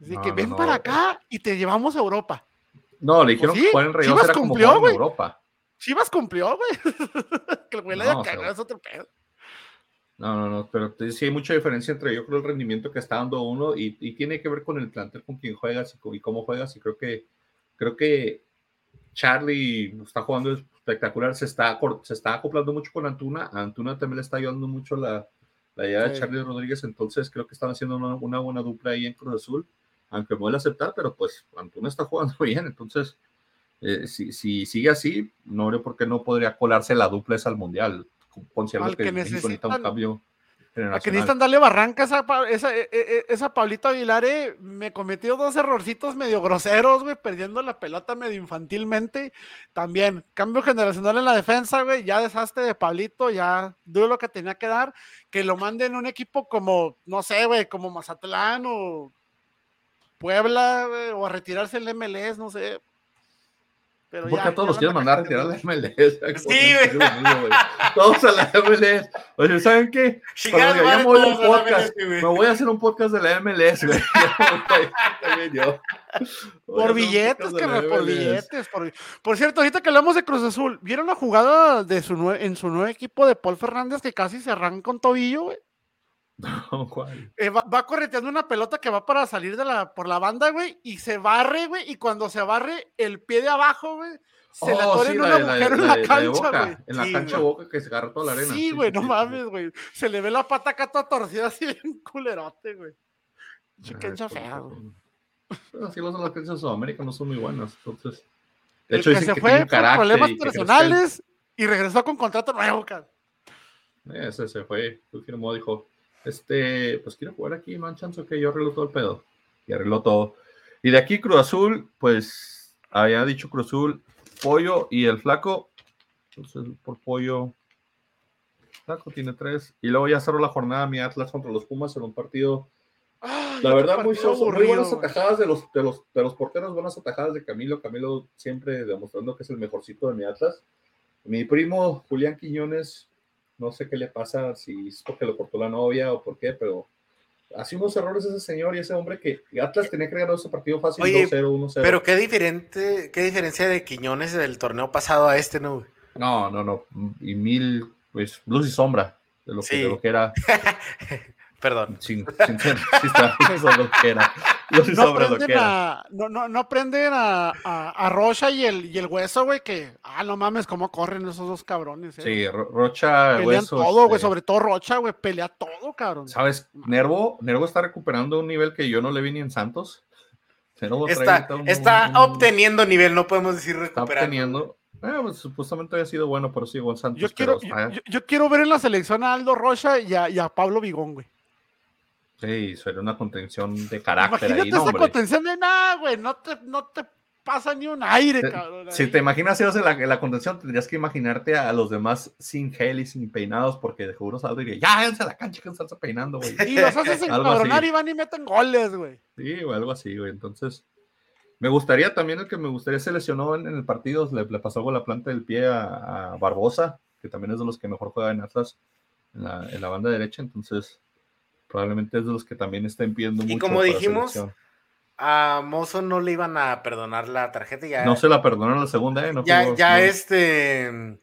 Así No, que no, ven no, para eh. acá y te llevamos a Europa. No, le dijeron Pues sí, que en Rayados Chivas era cumplió, güey. Europa. Chivas cumplió, güey. que el güey le No, haya cagado es otro pedo. No, no, no, pero sí hay mucha diferencia entre yo creo el rendimiento que está dando uno y, y tiene que ver con el plantel con quien juegas y, y cómo juegas y creo que creo que Charlie está jugando espectacular, se está, se está acoplando mucho con Antuna, a Antuna también le está ayudando mucho la, la llegada de. Charlie Rodríguez, entonces creo que están haciendo una, una buena dupla ahí en Cruz Azul, aunque me duele aceptar, pero pues Antuna está jugando bien, entonces eh, si, si sigue así, no veo por qué no podría colarse la dupla esa al Mundial, considerando que, que necesita un cambio A que necesitan darle barranca esa, esa, e- e- esa Pablito Aguilar, eh, me cometió dos errorcitos medio groseros, güey, perdiendo la pelota medio infantilmente. También, cambio generacional en la defensa, güey, ya desastre de Pablito, ya dio lo que tenía que dar, que lo manden un equipo como, no sé, güey, como Mazatlán o Puebla, güey, o a retirarse el MLS, no sé. Pero Porque ya- a todos los quieren mandar a retirar la. MLS. Sí, güey. Todos a la MLS. Oye, ¿saben qué? Ya madre, me voy a un todos a la podcast, MLS, güey. me voy a hacer un podcast de la MLS, güey. También yo. Por billetes, carnal, por billetes. Por... por cierto, ahorita que hablamos de Cruz Azul, ¿vieron la jugada de su nue- en su nuevo equipo de Paul Fernández que casi se arranca un tobillo, güey? No, ¿cuál? Eh, va, va correteando una pelota que va para salir de la, por la banda, güey, y se barre, güey, y cuando se barre, el pie de abajo, güey, se le Oh, atora sí, en un la la agujero en la la la cancha, güey. En la Sí, cancha boca que se agarra toda la arena. Sí, güey, no sí, mames, güey. Se le ve la pata acá toda torcida así bien culerote, güey. Chiquencha pues, fea, güey. Así los las canchas de Sudamérica no son muy buenas, entonces. El De hecho, que dicen se que fue por carácter problemas y que personales y regresó con contrato nuevo, cara. Ese se fue, fue, firmó, dijo, este, pues quiero jugar aquí, no hay chance que yo arreglo todo el pedo. Y arregló todo. Y de aquí Cruz Azul, pues había dicho Cruz Azul, Pollo y el Flaco. Entonces, por Pollo, Flaco tiene tres. Y luego ya cerró la jornada mi Atlas contra los Pumas en un partido Ay, La verdad, muy, soso, muy buenas atajadas de los, de, los, de los porteros, buenas atajadas de Camilo. Camilo siempre demostrando que es el mejorcito de mi Atlas. Mi primo Julián Quiñones, no sé qué le pasa, si es porque lo cortó la novia o por qué, pero hace unos errores ese señor y ese hombre que Atlas tenía que ganar ese partido fácil Oye, 2-0, 1-0. Pero qué diferente, qué diferencia de Quiñones del torneo pasado a este, ¿no? No, no, no. Y mil, pues, luz y sombra de lo que, Sí. de lo que era. Perdón. Sin, sin eso es lo que era. Luz y No sombra de lo que prenden, era. a, no, no, no prenden a, a, a Rocha y el, y el hueso, güey, que, ah, no mames, cómo corren esos dos cabrones, eh. Sí, Ro- Rocha, Pelean Huesos, todo, güey, eh, sobre todo Rocha, güey, pelea todo, cabrón. ¿Sabes? Nervo, Nervo está recuperando un nivel que yo no le vi ni en Santos. Nervo Está, un- está un- obteniendo nivel, no podemos decir Está recuperando. obteniendo. Eh, pues, supuestamente había sido bueno, pero sí, en Santos. Yo pero quiero, está- yo, yo quiero ver en la selección a Aldo Rocha y a, y a Pablo Vigón, güey. Sí, sería una contención de carácter Imagínate ahí, no, esa hombre. contención de nada, güey, no te, no te pasa ni un aire, Te- cabrón. Si ahí. te imaginas ellos en la, en la contención, tendrías que imaginarte a los demás sin gel y sin peinados, porque de seguro Saldo diría, ya, váyanse a la cancha que están peinando, güey. Y los haces encabronar y van y meten goles, güey. Sí, o algo así, güey. Entonces, me gustaría también el que me gustaría se lesionó en, en el partido, le, le pasó a la planta del pie a, a Barbosa, que también es de los que mejor juega en Atlas en la, en la banda derecha, entonces probablemente es de los que también estén pidiendo Y mucho. como para dijimos. A Mozo no le iban a perdonar la tarjeta. Ya, no se la perdonaron la segunda, ¿eh? No ya, jugó, ya no. este.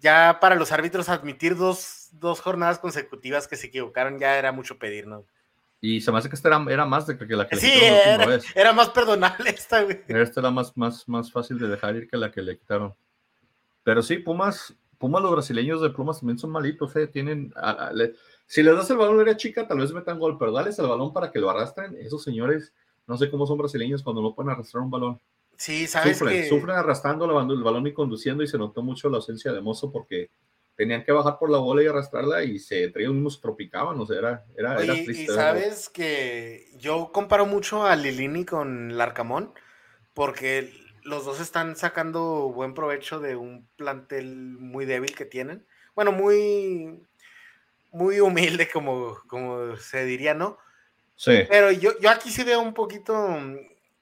Ya para los árbitros admitir dos, dos jornadas consecutivas que se equivocaron ya era mucho pedir, ¿no? Y se me hace que esta era, era más de que, la que Sí, le quitaron la última era, vez. era más perdonable esta, güey. Esta era más, más, más fácil de dejar ir que la que le quitaron. Pero sí, Pumas, Pumas, los brasileños de Pumas también son malitos, ¿eh? Tienen. a- a- le- si les das el balón a área chica, tal vez metan gol, pero dales el balón para que lo arrastren. Esos señores, no sé cómo son brasileños cuando no pueden arrastrar un balón. Sí, sabes Sufren, que. sufren arrastrando el balón, y conduciendo, y se notó mucho la ausencia de Mozo porque tenían que bajar por la bola y arrastrarla y se entre ellos mismos tropicaban, o sea, era, era, triste. y sabes que yo comparo mucho a Lilini con Larcamón, porque los dos están sacando buen provecho de un plantel muy débil que tienen. Bueno, muy, muy humilde, como, como se diría, ¿no? Sí, Pero yo, yo aquí sí veo un poquito mm,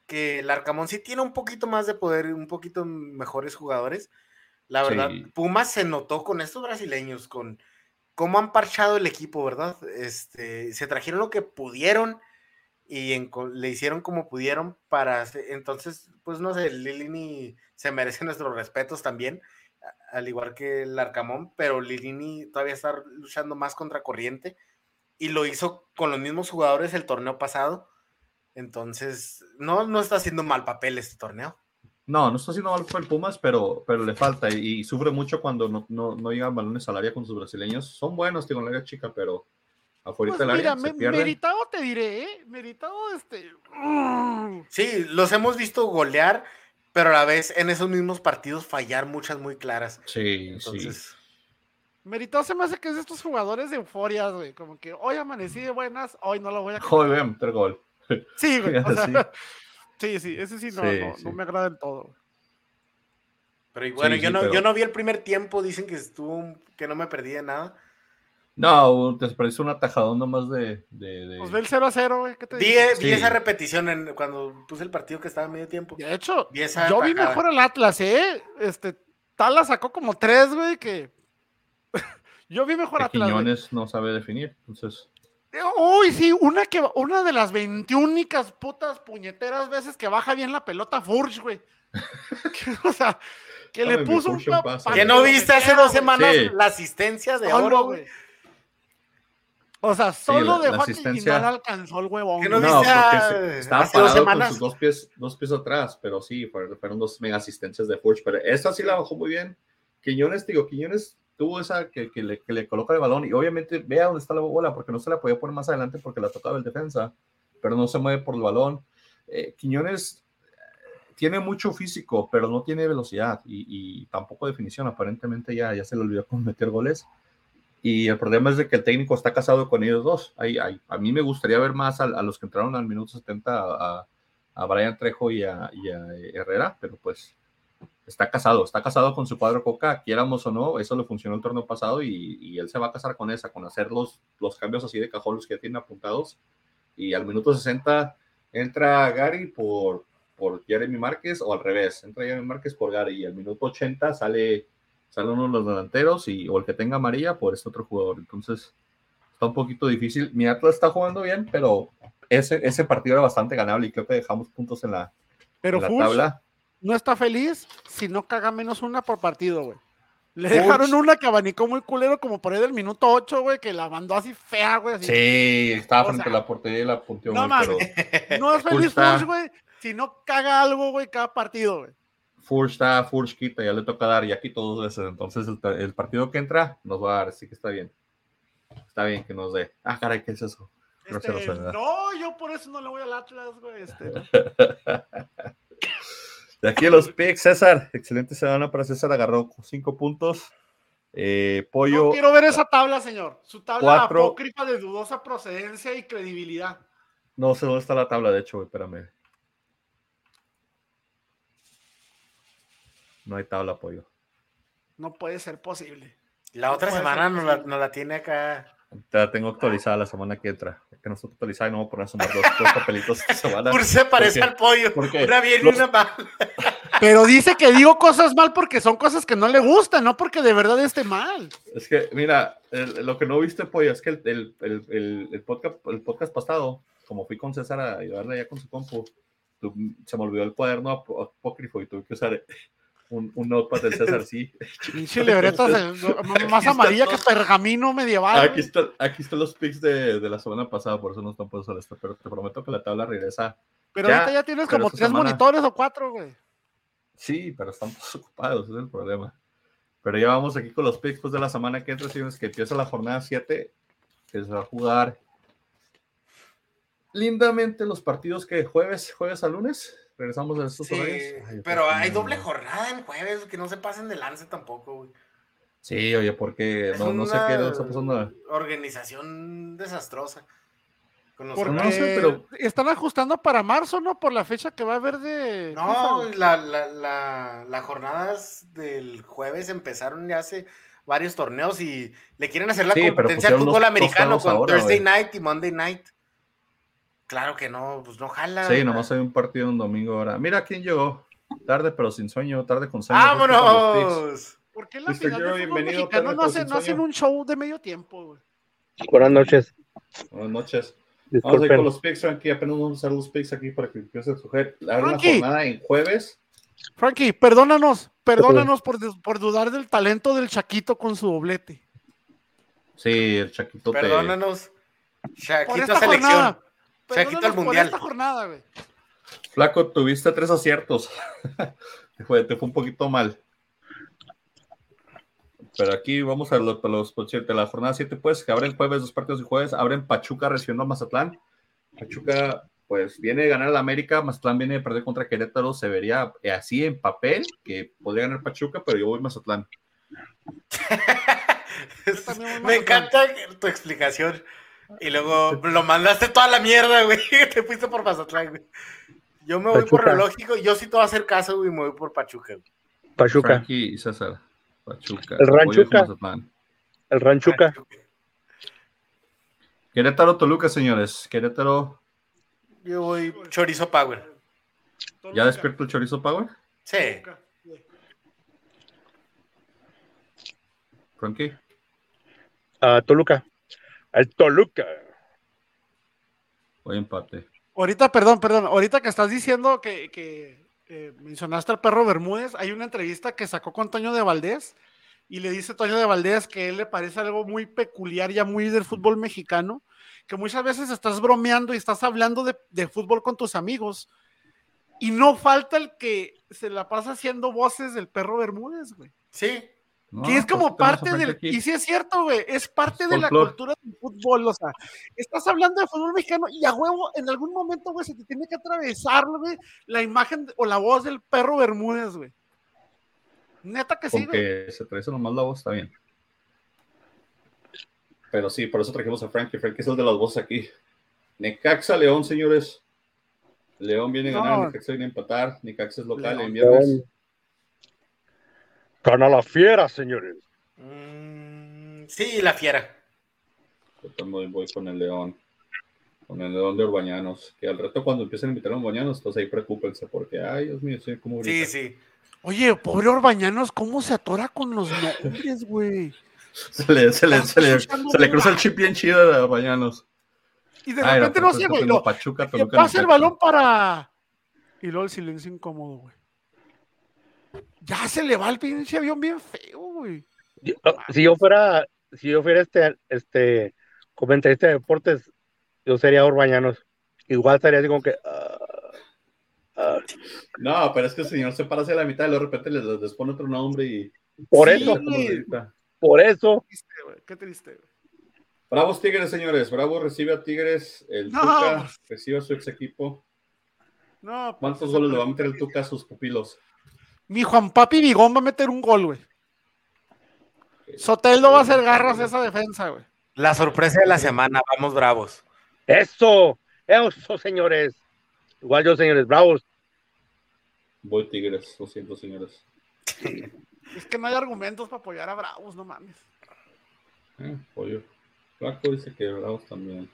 que el Arcamón sí tiene un poquito más de poder, un poquito mejores jugadores. La verdad, Sí. Pumas se notó con estos brasileños, con cómo han parchado el equipo, ¿verdad? Este, se trajeron lo que pudieron y en le hicieron como pudieron para, entonces, pues no sé, Lilini se merece nuestros respetos también, al igual que el Arcamón, pero Lilini todavía está luchando más contra corriente y lo hizo con los mismos jugadores el torneo pasado. Entonces, no, no está haciendo mal papel este torneo. No, no está haciendo mal por el Pumas, pero, pero le falta y, y sufre mucho cuando no, no, no llegan balones al área con sus brasileños. Son buenos, digo, en el área chica, pero afuera Pues del área mira, se me- pierden. meritado te diré, ¿eh? Meritado, este. Sí, los hemos visto golear, pero a la vez en esos mismos partidos fallar muchas muy claras. Sí, sí. Entonces, Meritado se me hace que es de estos jugadores de euforias, güey. Como que hoy amanecí de buenas, hoy no lo voy a. Joder, meter gol. Sí, güey. o sea, Sí. sí, sí, ese sí no, Sí, no, sí. no me agrada del todo. güey. pero y bueno, Sí, yo, sí, no, pero- yo no vi el primer tiempo, dicen que estuvo, un- que no me perdí de nada. No, te parece un atajadón nomás de. de, de... Pues ve el 0 a 0, güey. ¿Qué te Vi, digo? vi Sí. esa repetición en, cuando puse el partido que estaba a medio tiempo. De hecho, Vi esa yo vi mejor al Atlas, ¿eh? Este, Tala sacó como tres, güey, que. yo vi mejor que Atlas. güey. Quiñones no sabe definir. Entonces, Uy, sí, una que una de las 21 putas puñeteras veces que baja bien la pelota Furch, güey. Que, o sea, que le puso un ¿Que no viste hace dos semanas Sí. la asistencia de oro, güey. güey? O sea, solo la- dejó la no le alcanzó el huevón. Que no no, porque a- estaba hace dos parado con sus dos pies, dos pies atrás, pero sí, fueron, fueron dos mega asistencias de Furch. Pero esta sí la bajó muy bien. Quiñones, digo, Quiñones tuvo esa que, que le, que le coloca el balón y obviamente vea dónde está la bola, porque no se la podía poner más adelante porque la tocaba el defensa, pero no se mueve por el balón. Eh, Quiñones eh, tiene mucho físico, pero no tiene velocidad y, y tampoco definición. Aparentemente ya, ya se le olvidó con meter goles. Y el problema es de que el técnico está casado con ellos dos. A mí me gustaría ver más a, los que entraron al minuto 70, a, a Brian Trejo y a, Herrera, pero pues está casado, está casado con su cuadro Coca, quieramos o no, eso le funcionó el torneo pasado y, y él se va a casar con esa, con hacer los, los cambios así de cajón, los que ya tienen apuntados. Y al minuto 60 entra Gary por, por Jeremy Márquez o al revés, entra Jeremy Márquez por Gary y al minuto 80 sale sale uno de los delanteros y o el que tenga amarilla por este otro jugador. Entonces, está un poquito difícil. Mi Atlas está jugando bien, pero ese, ese partido era bastante ganable y creo que dejamos puntos en la, Pero en la Furch tabla. no está feliz si no caga menos una por partido, güey. Le dejaron una que abanicó muy culero como por ahí del minuto 8, güey, que la mandó así fea, güey. así. Sí, estaba O frente sea, a la portería y la punteó no muy, mames. pero No es feliz Furch, güey, si no caga algo, güey, cada partido, güey. Furch está, Furch quita, ya le toca dar, ya quitó dos veces. Entonces, el, el partido que entra nos va a dar, así que está bien. Está bien que nos dé. Ah, caray, ¿qué es eso? Este, no, yo por eso no le voy al Atlas, güey. Este, De aquí a los picks, César. Excelente semana para César. Agarró cinco puntos. Eh, pollo. no quiero ver esa tabla, señor. Su tabla Cuatro. apócrifa de dudosa procedencia y credibilidad. No sé dónde está la tabla, de hecho, güey, espérame. No hay tabla, pollo. No puede ser posible. La otra semana nos la, posible. nos la tiene acá. Te la tengo actualizada la semana que entra. Que no está actualizada y no voy a poner a sumar dos, dos papelitos esta semana. Por se parece al pollo. Una bien y Los- una mal. Pero dice que digo cosas mal porque son cosas que no le gustan, no porque de verdad esté mal. Es que, mira, el- lo que no viste, pollo, es que el, el- el- el- el podcast, el podcast pasado, como fui con César a ayudarle allá con su compu, tu- se me olvidó el cuaderno ap- apócrifo y tuve que usar un, un notepad del César, sí. Pinche libretas de- más amarilla que pergamino medieval. Aquí, está, aquí están los pics de, de la semana pasada, por eso no están puestos esto, pero te prometo que la tabla regresa. pero ya, ahorita ya tienes como tres semana- monitores o cuatro, güey. Sí, pero están todos ocupados, ese es el problema. Pero ya vamos aquí con los picks pues, de la semana que entra, señores, que empieza la jornada 7, que se va a jugar lindamente los partidos que jueves, jueves a lunes. Regresamos a estos Sí, horarios. Ay, pero hay doble jornada en jueves, que no se pasen de lance tampoco, güey. Sí, oye, porque Es no, no sé qué está pasando. Organización desastrosa. Con los Porque no sé, pero- están ajustando para marzo, ¿no? Por la fecha que va a haber de. No, la, la, la, las jornadas del jueves empezaron ya hace varios torneos y le quieren hacer la Sí, competencia al fútbol americano con ahora, Thursday night y Monday night. Claro que no, pues no jala. Sí, nomás hay un partido un domingo ahora. Mira quién llegó. Tarde, pero sin sueño, tarde con sueño. ¡Vámonos! ¿Por qué la final Jerry, de mexicano no, hacen, no un show de medio tiempo, güey? Buenas noches. Buenas noches. Vamos a ir Disculpen. con los picks, Frankie. Apenas vamos a hacer los picks aquí para que empiece a una Frankie. jornada en jueves. Frankie, perdónanos, perdónanos por, por dudar del talento del Chaquito con su doblete. Sí, el Chaquito te- Perdónanos. Por Chaquito esta selección. jornada. Chaquito al Perdónanos por mundial. esta jornada, güey. Flaco, tuviste tres aciertos. te, fue, te fue un poquito mal. Pero aquí vamos a los, a los por cierto, la jornada 7, pues, que abren jueves, dos partidos de jueves. Abren Pachuca recibiendo a Mazatlán. Pachuca, pues, viene de ganar al América. Mazatlán viene de perder contra Querétaro. Se vería eh, así en papel que podría ganar Pachuca, pero yo voy Mazatlán. Me también voy Mazatlán. encanta tu explicación. Y luego lo mandaste toda la mierda, güey. Te fuiste por Mazatlán, güey. Yo me voy por lo lógico. Yo sí te voy a hacer caso, güey. Me voy por Pachuca. güey. Pachuca. Frankie y César. Pachuca. El Ranchuca. El Ranchuca. Querétaro, Toluca, señores. Querétaro, Yo voy chorizo power. ¿ya despierto el chorizo power? Sí. Frankie. Ah, Toluca. El Toluca. Voy empate. Ahorita, perdón, perdón, ahorita que estás diciendo que, que, eh, mencionaste al perro Bermúdez, hay una entrevista que sacó con Toño de Valdés y le dice Toño de Valdés que él le parece algo muy peculiar, ya muy del fútbol mexicano, que muchas veces estás bromeando y estás hablando de, de fútbol con tus amigos y no falta el que se la pasa haciendo voces del perro Bermúdez, güey. Sí. No, que es como parte del. Aquí. Y sí es cierto, güey. Es parte de la cultura del fútbol. O sea, estás hablando de fútbol mexicano y a huevo, en algún momento, güey, se te tiene que atravesar, güey, la imagen o la voz del perro Bermúdez, güey. Neta que sí, güey. que se trae nomás la voz, está bien. Pero sí, por eso trajimos a Frankie. Frankie es el de las voces aquí. Necaxa, León, señores. León viene a ganar, No. Necaxa viene a empatar. Necaxa es local León. en viernes. Gana la fiera, señores. Mm, sí, la fiera. Yo también voy con el León. Con el León de Urbañanos. Que al rato cuando empiecen a invitar a Urbañanos, entonces ahí preocúpense porque, ay, Dios mío, sí, como Sí, sí. Oye, pobre Orbañanos, ¿cómo se atora con los nombres, güey? Se le, se le, se le, se cruza el chip bien chido de Urbañanos. Y de Ay, repente no, no pues, sé, yo güey. lo- Pachuca, pasa el balón para. Y luego el silencio incómodo, güey. Ya se le va el pinche avión bien feo, güey. Yo- Si yo fuera, si yo fuera este, este comentarista de deportes, yo sería Orbañanos. Igual estaría así como que. ah, ah. No, pero es que el señor se para hacia la mitad y de repente les, les pone otro nombre y. por Sí, eso, por eso. Triste, güey, Qué triste, güey. Bravos Tigres, señores. Bravo recibe a Tigres. El No, Tuca pues. recibe a su ex equipo. No, pues, ¿Cuántos goles le va a meter el Tuca a sus pupilos? Mi Juan Papi Vigón va a meter un gol, güey. Soteldo va a hacer garras a esa defensa, güey. La sorpresa de la semana. Vamos, bravos. Eso, eso, señores. Igual yo, señores, bravos. Voy Tigres, lo siento, señores. Es que no hay argumentos para apoyar a Bravos, no mames. Eh, pollo. Flaco dice que Bravos también.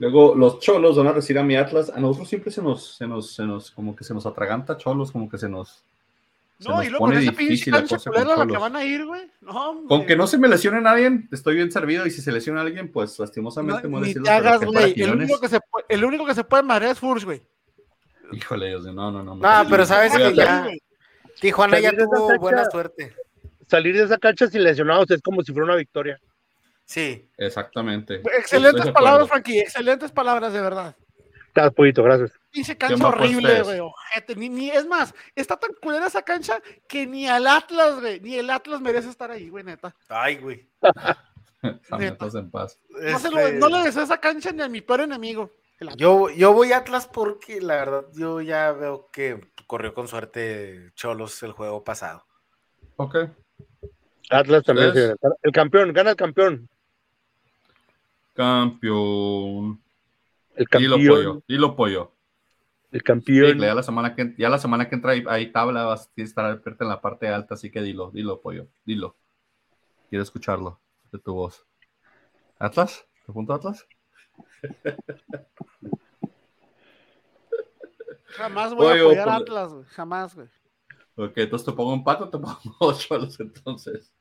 Luego los cholos van a recibir a mi Atlas. A nosotros siempre se nos, se nos, se nos, como que se nos atraganta cholos, como que se nos. se No, nos y luego con pone esa pinche difícil la cancha cosa con a la que van a ir, güey. No. Con que no se me lesione nadie, estoy bien servido. Y si se lesiona alguien, pues lastimosamente No, me voy a ni te hagas, güey. El único, que se puede, el único que se puede marear es Furch, güey. Híjole, Dios mío, no, no, no. No, pero sabes a- que ya- Tijuana ya esa tuvo buena suerte. Salir de esa cancha sin lesionados es como si fuera una victoria. Sí. Exactamente. Excelentes palabras. Frankie. Excelentes palabras, de verdad. Gracias, Pollito, gracias. Pinche ¿Quién cancha horrible, güey. ojete, Ni, ni, es más, está tan culera esa cancha que ni al Atlas, güey. Ni el Atlas merece estar ahí, güey, neta. Ay, güey. Estamos en paz. No, se lo- Este, no le deseo esa cancha ni a mi peor enemigo. Yo, yo voy a Atlas porque la verdad yo ya veo que corrió con suerte Cholos el juego pasado. Ok. Atlas también. El campeón, gana el campeón. Campeón. El Dilo campeón. pollo. Dilo pollo. El campeón. Ya la semana que ya la semana que entra hay, hay tabla, vas a estar abierta en la parte alta, así que dilo, dilo, pollo, dilo. Quiero escucharlo de tu voz. ¿Atlas? ¿Te apunto Atlas? Jamás voy a apoyar a por- Atlas, güey. Jamás, güey. Ok, entonces te pongo un pato, te pongo ocho a los entonces.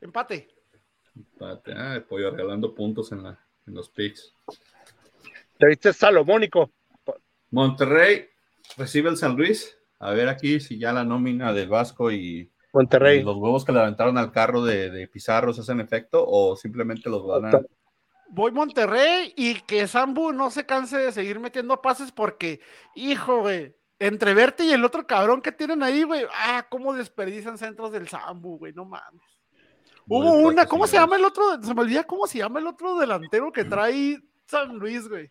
Empate. Espérate, ah, el pollo regalando puntos en, la, en los picks. Te viste salomónico. Monterrey recibe el San Luis. A ver aquí si ya la nómina del Vasco y, Monterrey. y los huevos que le aventaron al carro de, de Pizarro se hacen efecto o simplemente los van a... Voy Monterrey y que Sambu no se canse de seguir metiendo pases porque, hijo, güey, entre Verte y el otro cabrón que tienen ahí, güey, ah, cómo desperdician centros del Sambu, güey, no mames. Hubo una, ¿cómo se llama el otro? Se me olvida cómo se llama el otro delantero que trae San Luis, güey.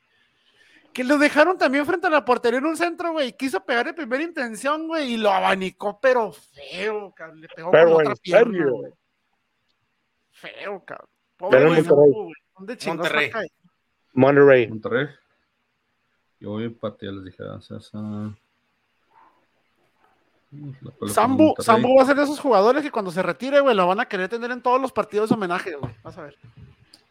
Que lo dejaron también frente a la portería en un centro, güey. Quiso pegar de primera intención, güey, y lo abanicó, pero feo, cabrón. Le pegó Pero con en otra pierna, serio. güey. Feo, cabrón. Pobre Pero en güey, Monterrey. Güey. ¿Dónde chingados Monterrey. Monterrey. Monterrey. Yo voy a les dije. o sea, esa- Sambu, Sambu va a ser de esos jugadores que cuando se retire, güey, lo van a querer tener en todos los partidos de homenaje, güey. Vas a ver.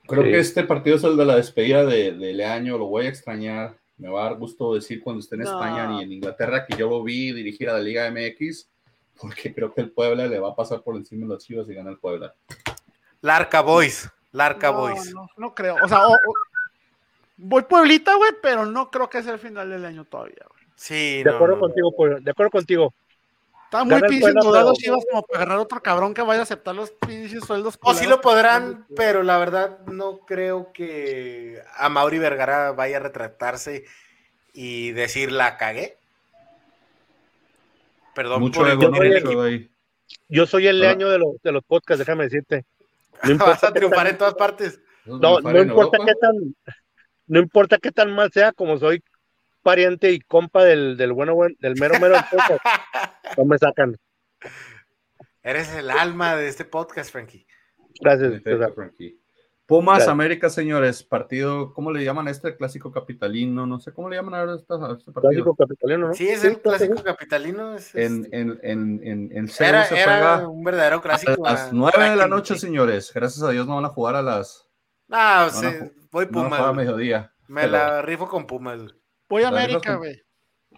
Creo que este partido es el de la despedida de, de Leaño, lo voy a extrañar. Me va a dar gusto decir cuando esté en No. España ni en Inglaterra que yo lo vi dirigir a la Liga MX, porque creo que el Puebla le va a pasar por encima de los Chivas y gana el Puebla. Larca Boys. Larca no, Boys. No, no creo. O sea, o- o- voy Pueblita, güey, pero no creo que sea el final del año todavía, güey. Sí, De no, acuerdo no. contigo, de acuerdo contigo. Está muy pinche pero- Chivas como para agarrar otro cabrón que vaya a aceptar los pinches sueldos. O sí lo podrán, pero la verdad no creo que a Mauri Vergara vaya a retratarse y decir la cagué. Perdón Mucho por ego, el-. Yo soy el Ah. leaño de los, de los podcasts, déjame decirte. No Vas importa a triunfar en todas partes. ¿Esos No, no importa Europa? qué tan, no importa qué tan mal sea, como soy pariente y compa del, del bueno, buen- del mero mero podcast, no me sacan. Eres el alma de este podcast, Frankie. Gracias, Perfecto. Frankie. Pumas Gracias. América, señores, partido, ¿cómo le llaman a este clásico capitalino? No sé cómo le llaman ahora a a este partido. Clásico capitalino, ¿no? Sí, es el clásico. capitalino. es- En, es- en, en, en, en CEU era se era juega un verdadero a clásico. las ah, 9 de la noche, señores. Gracias a Dios no van a jugar a las No, No, sí, no, voy no a Pumas. jugar a mediodía. Me pero- la rifo con Pumas. Voy a América, güey.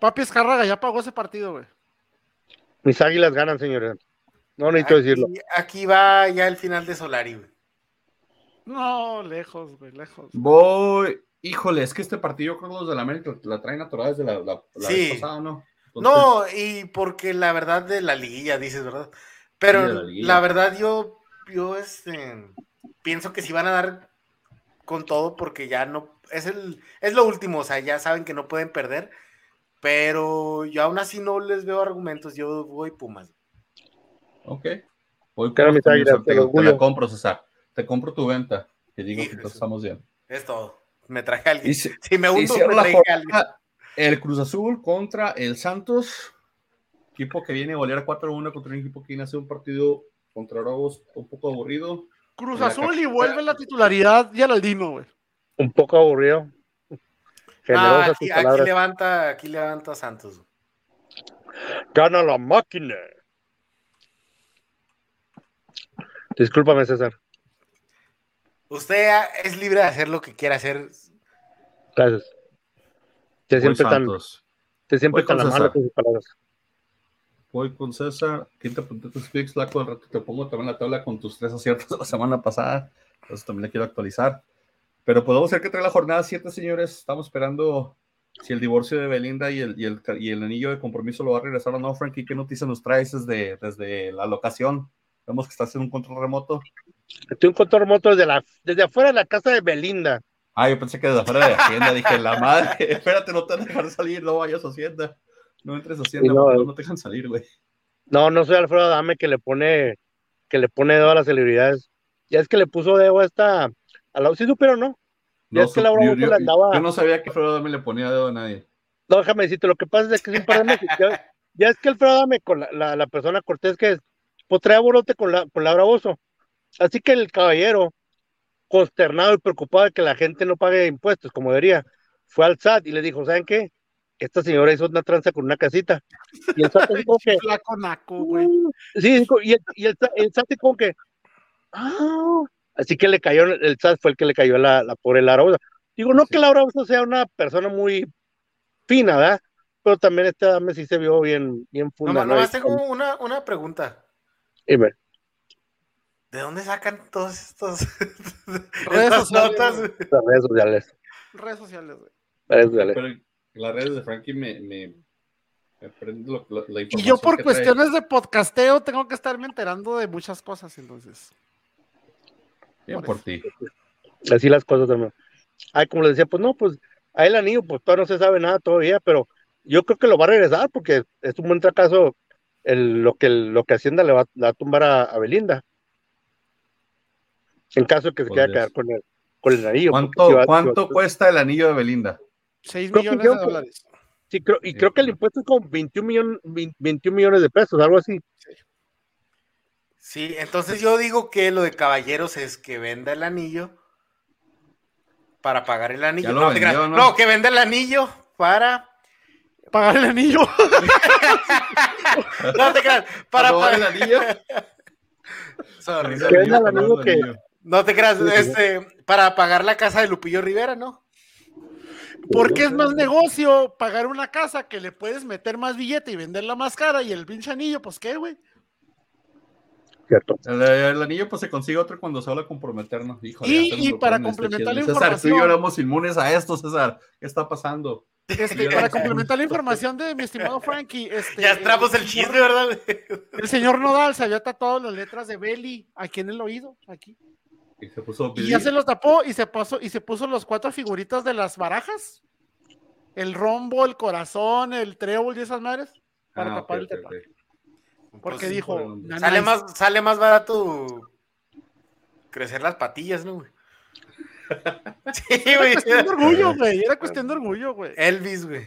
Papi Escárraga ya pagó ese partido, güey. Mis águilas ganan, señores. No necesito decirlo. Aquí, va ya el final de Solari. güey. No, lejos, güey, lejos. Voy. Híjole, es que este partido creo que los de la América la traen atorada desde la, la, la Sí. vez pasada, ¿no? Entonces, No, y porque la verdad de la liguilla, dices, ¿verdad? Pero Sí, la verdad yo, yo este, pienso que sí van a dar con todo porque ya no, es el, es lo último, o sea, ya saben que no pueden perder, pero yo aún así no les veo argumentos, yo voy Pumas. Ok. Voy Claro, te, el te la compro, César. Te compro tu venta. Te digo que todos estamos bien. Es todo. Me traje a alguien. Si- si me hundo, me traje a alguien. el Cruz Azul contra el Santos, equipo que viene a golear 4-1 contra un equipo que viene a hacer un partido contra Bravos un poco aburrido. Cruz Azul y vuelve la titularidad y Aldino, güey. Un poco aburrido. Ah, aquí, tus levanta, aquí levanta Santos. Gana la máquina. Discúlpame, César. Usted es libre de hacer lo que quiera hacer. Gracias. Te siempre tan, Santos. te siempre tan con amable sus palabras. Voy con César. Quinta punta tus picks, Flaco. Al rato te pongo también la tabla con tus tres aciertos de la semana pasada. Entonces también la quiero actualizar. Pero podemos ser que trae la jornada 7, señores. Estamos esperando si el divorcio de Belinda y el, y el, y el anillo de compromiso lo va a regresar o no, Frankie. ¿Qué noticia nos traes desde, desde la locación? Vemos que estás en un control remoto. Estoy un control remoto desde, la, desde afuera de la casa de Belinda. Ah, yo pensé que desde afuera de Hacienda. Dije, la madre, espérate, no te van a dejar salir, no vayas a Hacienda. No entres a Hacienda, no, eh. no te dejan salir, güey. No, no soy Alfredo Adame que le pone que le pone dedo a las celebridades. Ya es que le puso dedo a esta a la sí supieron, ¿no? Ya es que Laura yo, Bozo yo- le andaba- yo no sabía que Fredo me le ponía dedo a nadie. No, déjame decirte, lo que pasa es que es un par de meses. Ya, ya es que Alfredo Adame con la, la, la persona cortés que es, pues trae borote con la con Laura Bozo. Así que el caballero, consternado y preocupado de que la gente no pague impuestos como debería, fue al SAT y le dijo, ¿saben qué? Esta señora hizo una tranza con una casita. Y el SAT así como que, Flaco naco, güey. Sí, dijo, y el, y el, el SAT como que, ah, así que le cayó, el SAT fue el que le cayó a la, la pobre Laura Bozo. Digo, no que Laura Bozo sea una persona muy fina, ¿verdad? Pero también esta dame sí se vio bien, bien funda. ¿no? nomás Y- tengo una, una pregunta. Dime. ¿De dónde sacan todos estos Redes estas sociales, las redes sociales. Redes sociales, güey. redes sociales. Pero las redes de Frankie me, me, me prende lo- lo- la Y yo por que trae. cuestiones de podcasteo tengo que estarme enterando de muchas cosas, entonces. Bien por ti. Así las cosas también. Ay, como les decía, pues no, pues a el anillo, pues todavía no se sabe nada todavía, pero yo creo que lo va a regresar porque es un buen fracaso el, lo, que, lo que Hacienda le va, le va a tumbar a, a Belinda. En caso de que se quiera Podrías. quedar con el, con el anillo. ¿Cuánto, va- cuánto va- cuesta el anillo de Belinda? 6 Creo que millones de dólares. Sí, creo, y Sí, creo que el impuesto es como 21, millón- 20 21 millones de pesos, algo así. Sí, entonces yo digo que lo de caballeros es que venda el anillo para pagar el anillo. No, te vendió, creas. ¿no? no, que venda el anillo para Pagar el anillo. no te creas. Para, Robar el para- anillo. Sorry, sorry. El anillo, que-. No te creas, este, para pagar la casa de Lupillo Rivera, ¿no? Porque es más negocio pagar una casa que le puedes meter más billete y venderla más cara y el pinche anillo, pues qué, güey. Cierto. El, el anillo pues se consigue otro cuando se habla de comprometernos. Híjole, Y- y para este complementar la chisme. César, tú y yo información- éramos inmunes a esto, César. ¿Qué está pasando? Este, para complementar la información de mi estimado Frankie, este, Ya trapos el señor- chisme, ¿verdad? El señor Nodal se había tatuado las letras de Belly aquí en el oído, aquí. Y se puso Y ya se los tapó y se pasó y se puso los cuatro figuritas de las barajas. El rombo, el corazón, el trébol y esas madres. Para Ah, tapar el tatuaje. Porque Pues, dijo, por- "Na- Sale nice". más, sale más barato crecer las patillas, ¿no, güey? Sí, güey. Era cuestión de orgullo, güey. Era cuestión de orgullo, güey. Elvis, güey.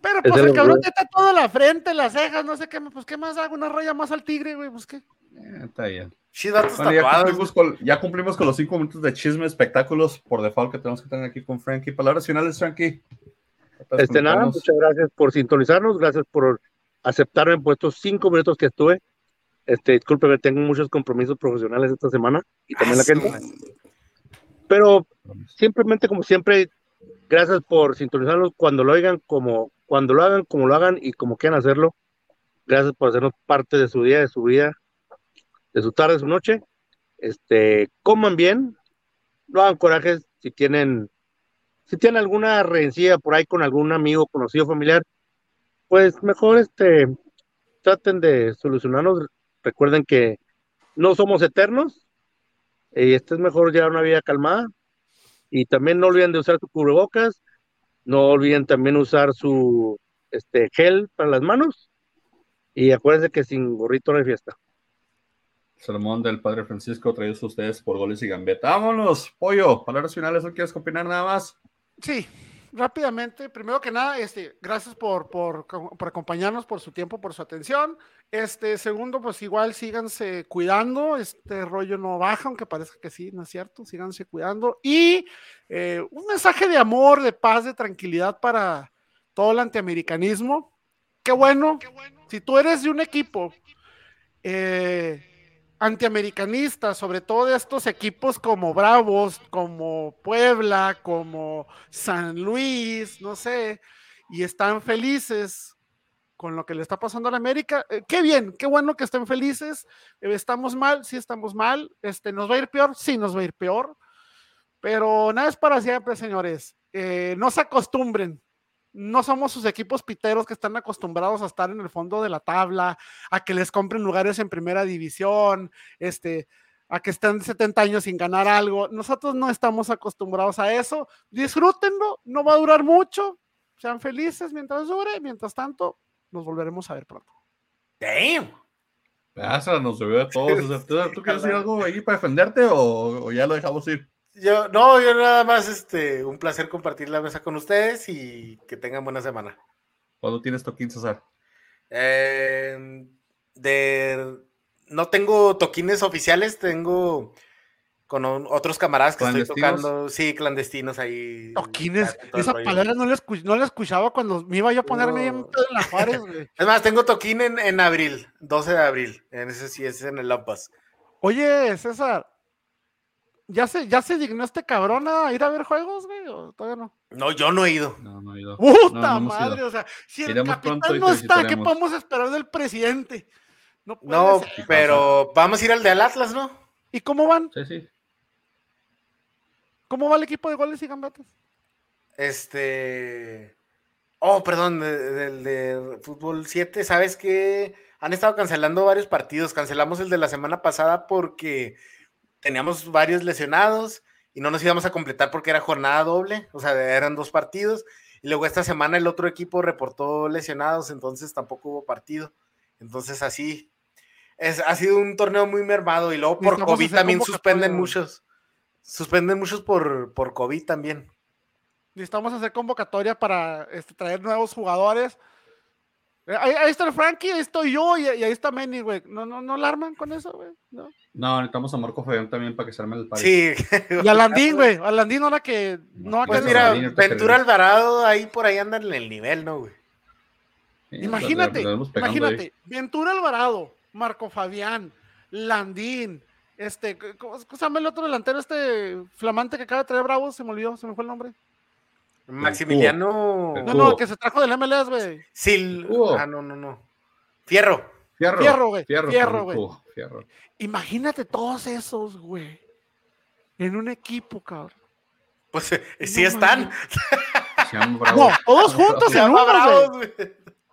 Pero Es pues el cabrón te tatúa la frente, las cejas, no sé qué, pues qué más hago, una raya más al tigre, güey, pues qué. Eh, está bien. Sí, datos Bueno, ya tapados. cumplimos, con, ya cumplimos con los cinco minutos de chisme espectáculos por default que tenemos que tener aquí con Frankie. Palabras finales, Frankie. Este, nada, muchas gracias por sintonizarnos, gracias por aceptarme por estos cinco minutos que estuve. Este, discúlpeme, tengo muchos compromisos profesionales esta semana y también la Ah, su gente, madre. pero simplemente como siempre, gracias por sintonizarnos cuando lo oigan, como cuando lo hagan, como lo hagan y como quieran hacerlo. Gracias por hacernos parte de su día, de su vida, de su tarde, de su noche. Este, coman bien, no hagan corajes si tienen, si tienen alguna rencilla por ahí con algún amigo, conocido, familiar, pues mejor este, traten de solucionarnos. Recuerden que no somos eternos y este es mejor llevar una vida calmada. Y también no olviden de usar su cubrebocas, no olviden también usar su este, gel para las manos. Y acuérdense que sin gorrito no hay fiesta. Sermón del Padre Francisco traído a ustedes por goles y gambeta. Vámonos, pollo. Palabras finales, ¿no quieres opinar nada más? Sí, rápidamente, primero que nada, este, gracias por, por, por acompañarnos, por su tiempo, por su atención. Este, segundo, pues igual síganse cuidando, este rollo no baja, aunque parezca que sí, no es cierto, síganse cuidando. Y eh, un mensaje de amor, de paz, de tranquilidad para todo el antiamericanismo. Qué bueno, si tú eres de un equipo eh, antiamericanista, sobre todo de estos equipos como Bravos, como Puebla, como San Luis, no sé, y están felices con lo que le está pasando a la América. eh, qué bien, qué bueno que estén felices. Eh, estamos mal, sí estamos mal. Este, ¿Nos va a ir peor? Sí, nos va a ir peor. Pero nada es para siempre, señores. Eh, no se acostumbren. No somos sus equipos piteros que están acostumbrados a estar en el fondo de la tabla, a que les compren lugares en primera división, este, a que estén 70 años sin ganar algo. Nosotros no estamos acostumbrados a eso. Disfrútenlo, no va a durar mucho. Sean felices mientras dure. Mientras tanto, nos volveremos a ver pronto. Damn. Se de todos. ¿Tú, tú quieres decir algo ahí para defenderte o, o ya lo dejamos ir? Yo, no, yo nada más, este, un placer compartir la mesa con ustedes y que tengan buena semana. ¿Cuándo tienes toquín, César? Eh, de, no tengo toquines oficiales, tengo con un- otros camaradas que estoy tocando, sí, clandestinos ahí. Toquines, esa palabra no la, no la escuchaba cuando me iba yo a ponerme No. en la Juárez, güey. Es más, tengo toquín en, en abril, 12 de abril, en ese sí es en el Lampas. Oye, César, ¿ya se, ¿ya se dignó este cabrón a ir a ver juegos, güey? ¿O todavía no? No, yo no he ido. No, no he ido. ¡Puta No, madre! ido. O sea, si el Iremos capitán no está, ¿qué podemos esperar del presidente? No, puede No, ser. pero vamos a ir al de al Atlas, ¿no? ¿Y cómo van? Sí, sí. ¿Cómo va el equipo de goles y gambetas? Este. Oh, perdón, de- del de, fútbol 7, ¿sabes qué? Han estado cancelando varios partidos. Cancelamos el de la semana pasada porque teníamos varios lesionados y no nos íbamos a completar porque era jornada doble, o sea, eran dos partidos. Y luego esta semana el otro equipo reportó lesionados, entonces tampoco hubo partido. Entonces así. Es, ha sido un torneo muy mermado y luego por COVID también suspenden muchos. Suspenden muchos por, por COVID también. Necesitamos hacer convocatoria para este, traer nuevos jugadores. Eh, Ahí, ahí está el Frankie, ahí estoy yo y, y ahí está Manny, güey. ¿No, no, ¿No la arman con eso, güey? ¿No? No, necesitamos a Marco Fabián también para que se arme el party. Sí. Y a Landín, güey. A Landín ahora que no Pues mira, Ventura. Alvarado ahí por ahí andan en el nivel, ¿no, güey? Sí, Imagínate, ahí. imagínate, Ventura Alvarado, Marco Fabián, Landín, este, ¿cómo cómo se llama el otro delantero, este flamante que acaba de traer Bravo? Se me olvidó, se me fue el nombre. Maximiliano. No, no, que se trajo del MLS, güey. Sil. Hugo. Ah, no, no, no. Fierro. Fierro, Fierro, güey, Fierro, güey. Fierro. Imagínate todos esos, güey. En un equipo, cabrón. Pues eh, sí No están. mames. Se llama Bravo. No, todos juntos Se en uno, Bravos, güey.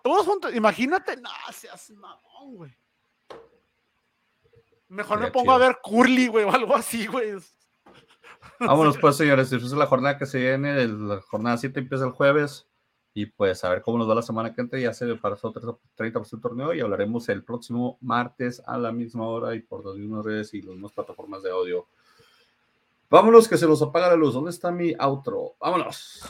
Todos juntos. Imagínate, no, seas mamón, güey. Mejor me pongo a ver Curly, güey, o algo así, güey. Vámonos pues, señores. Disfruten la jornada que se viene. el- La jornada 7 empieza el jueves. Y pues a ver cómo nos va la semana que entra. Ya se nosotros 30% del torneo. Y hablaremos el próximo martes a la misma hora y por las mismas redes y las mismas plataformas de audio. Vámonos, que se nos apaga la luz. ¿Dónde está mi outro? Vámonos.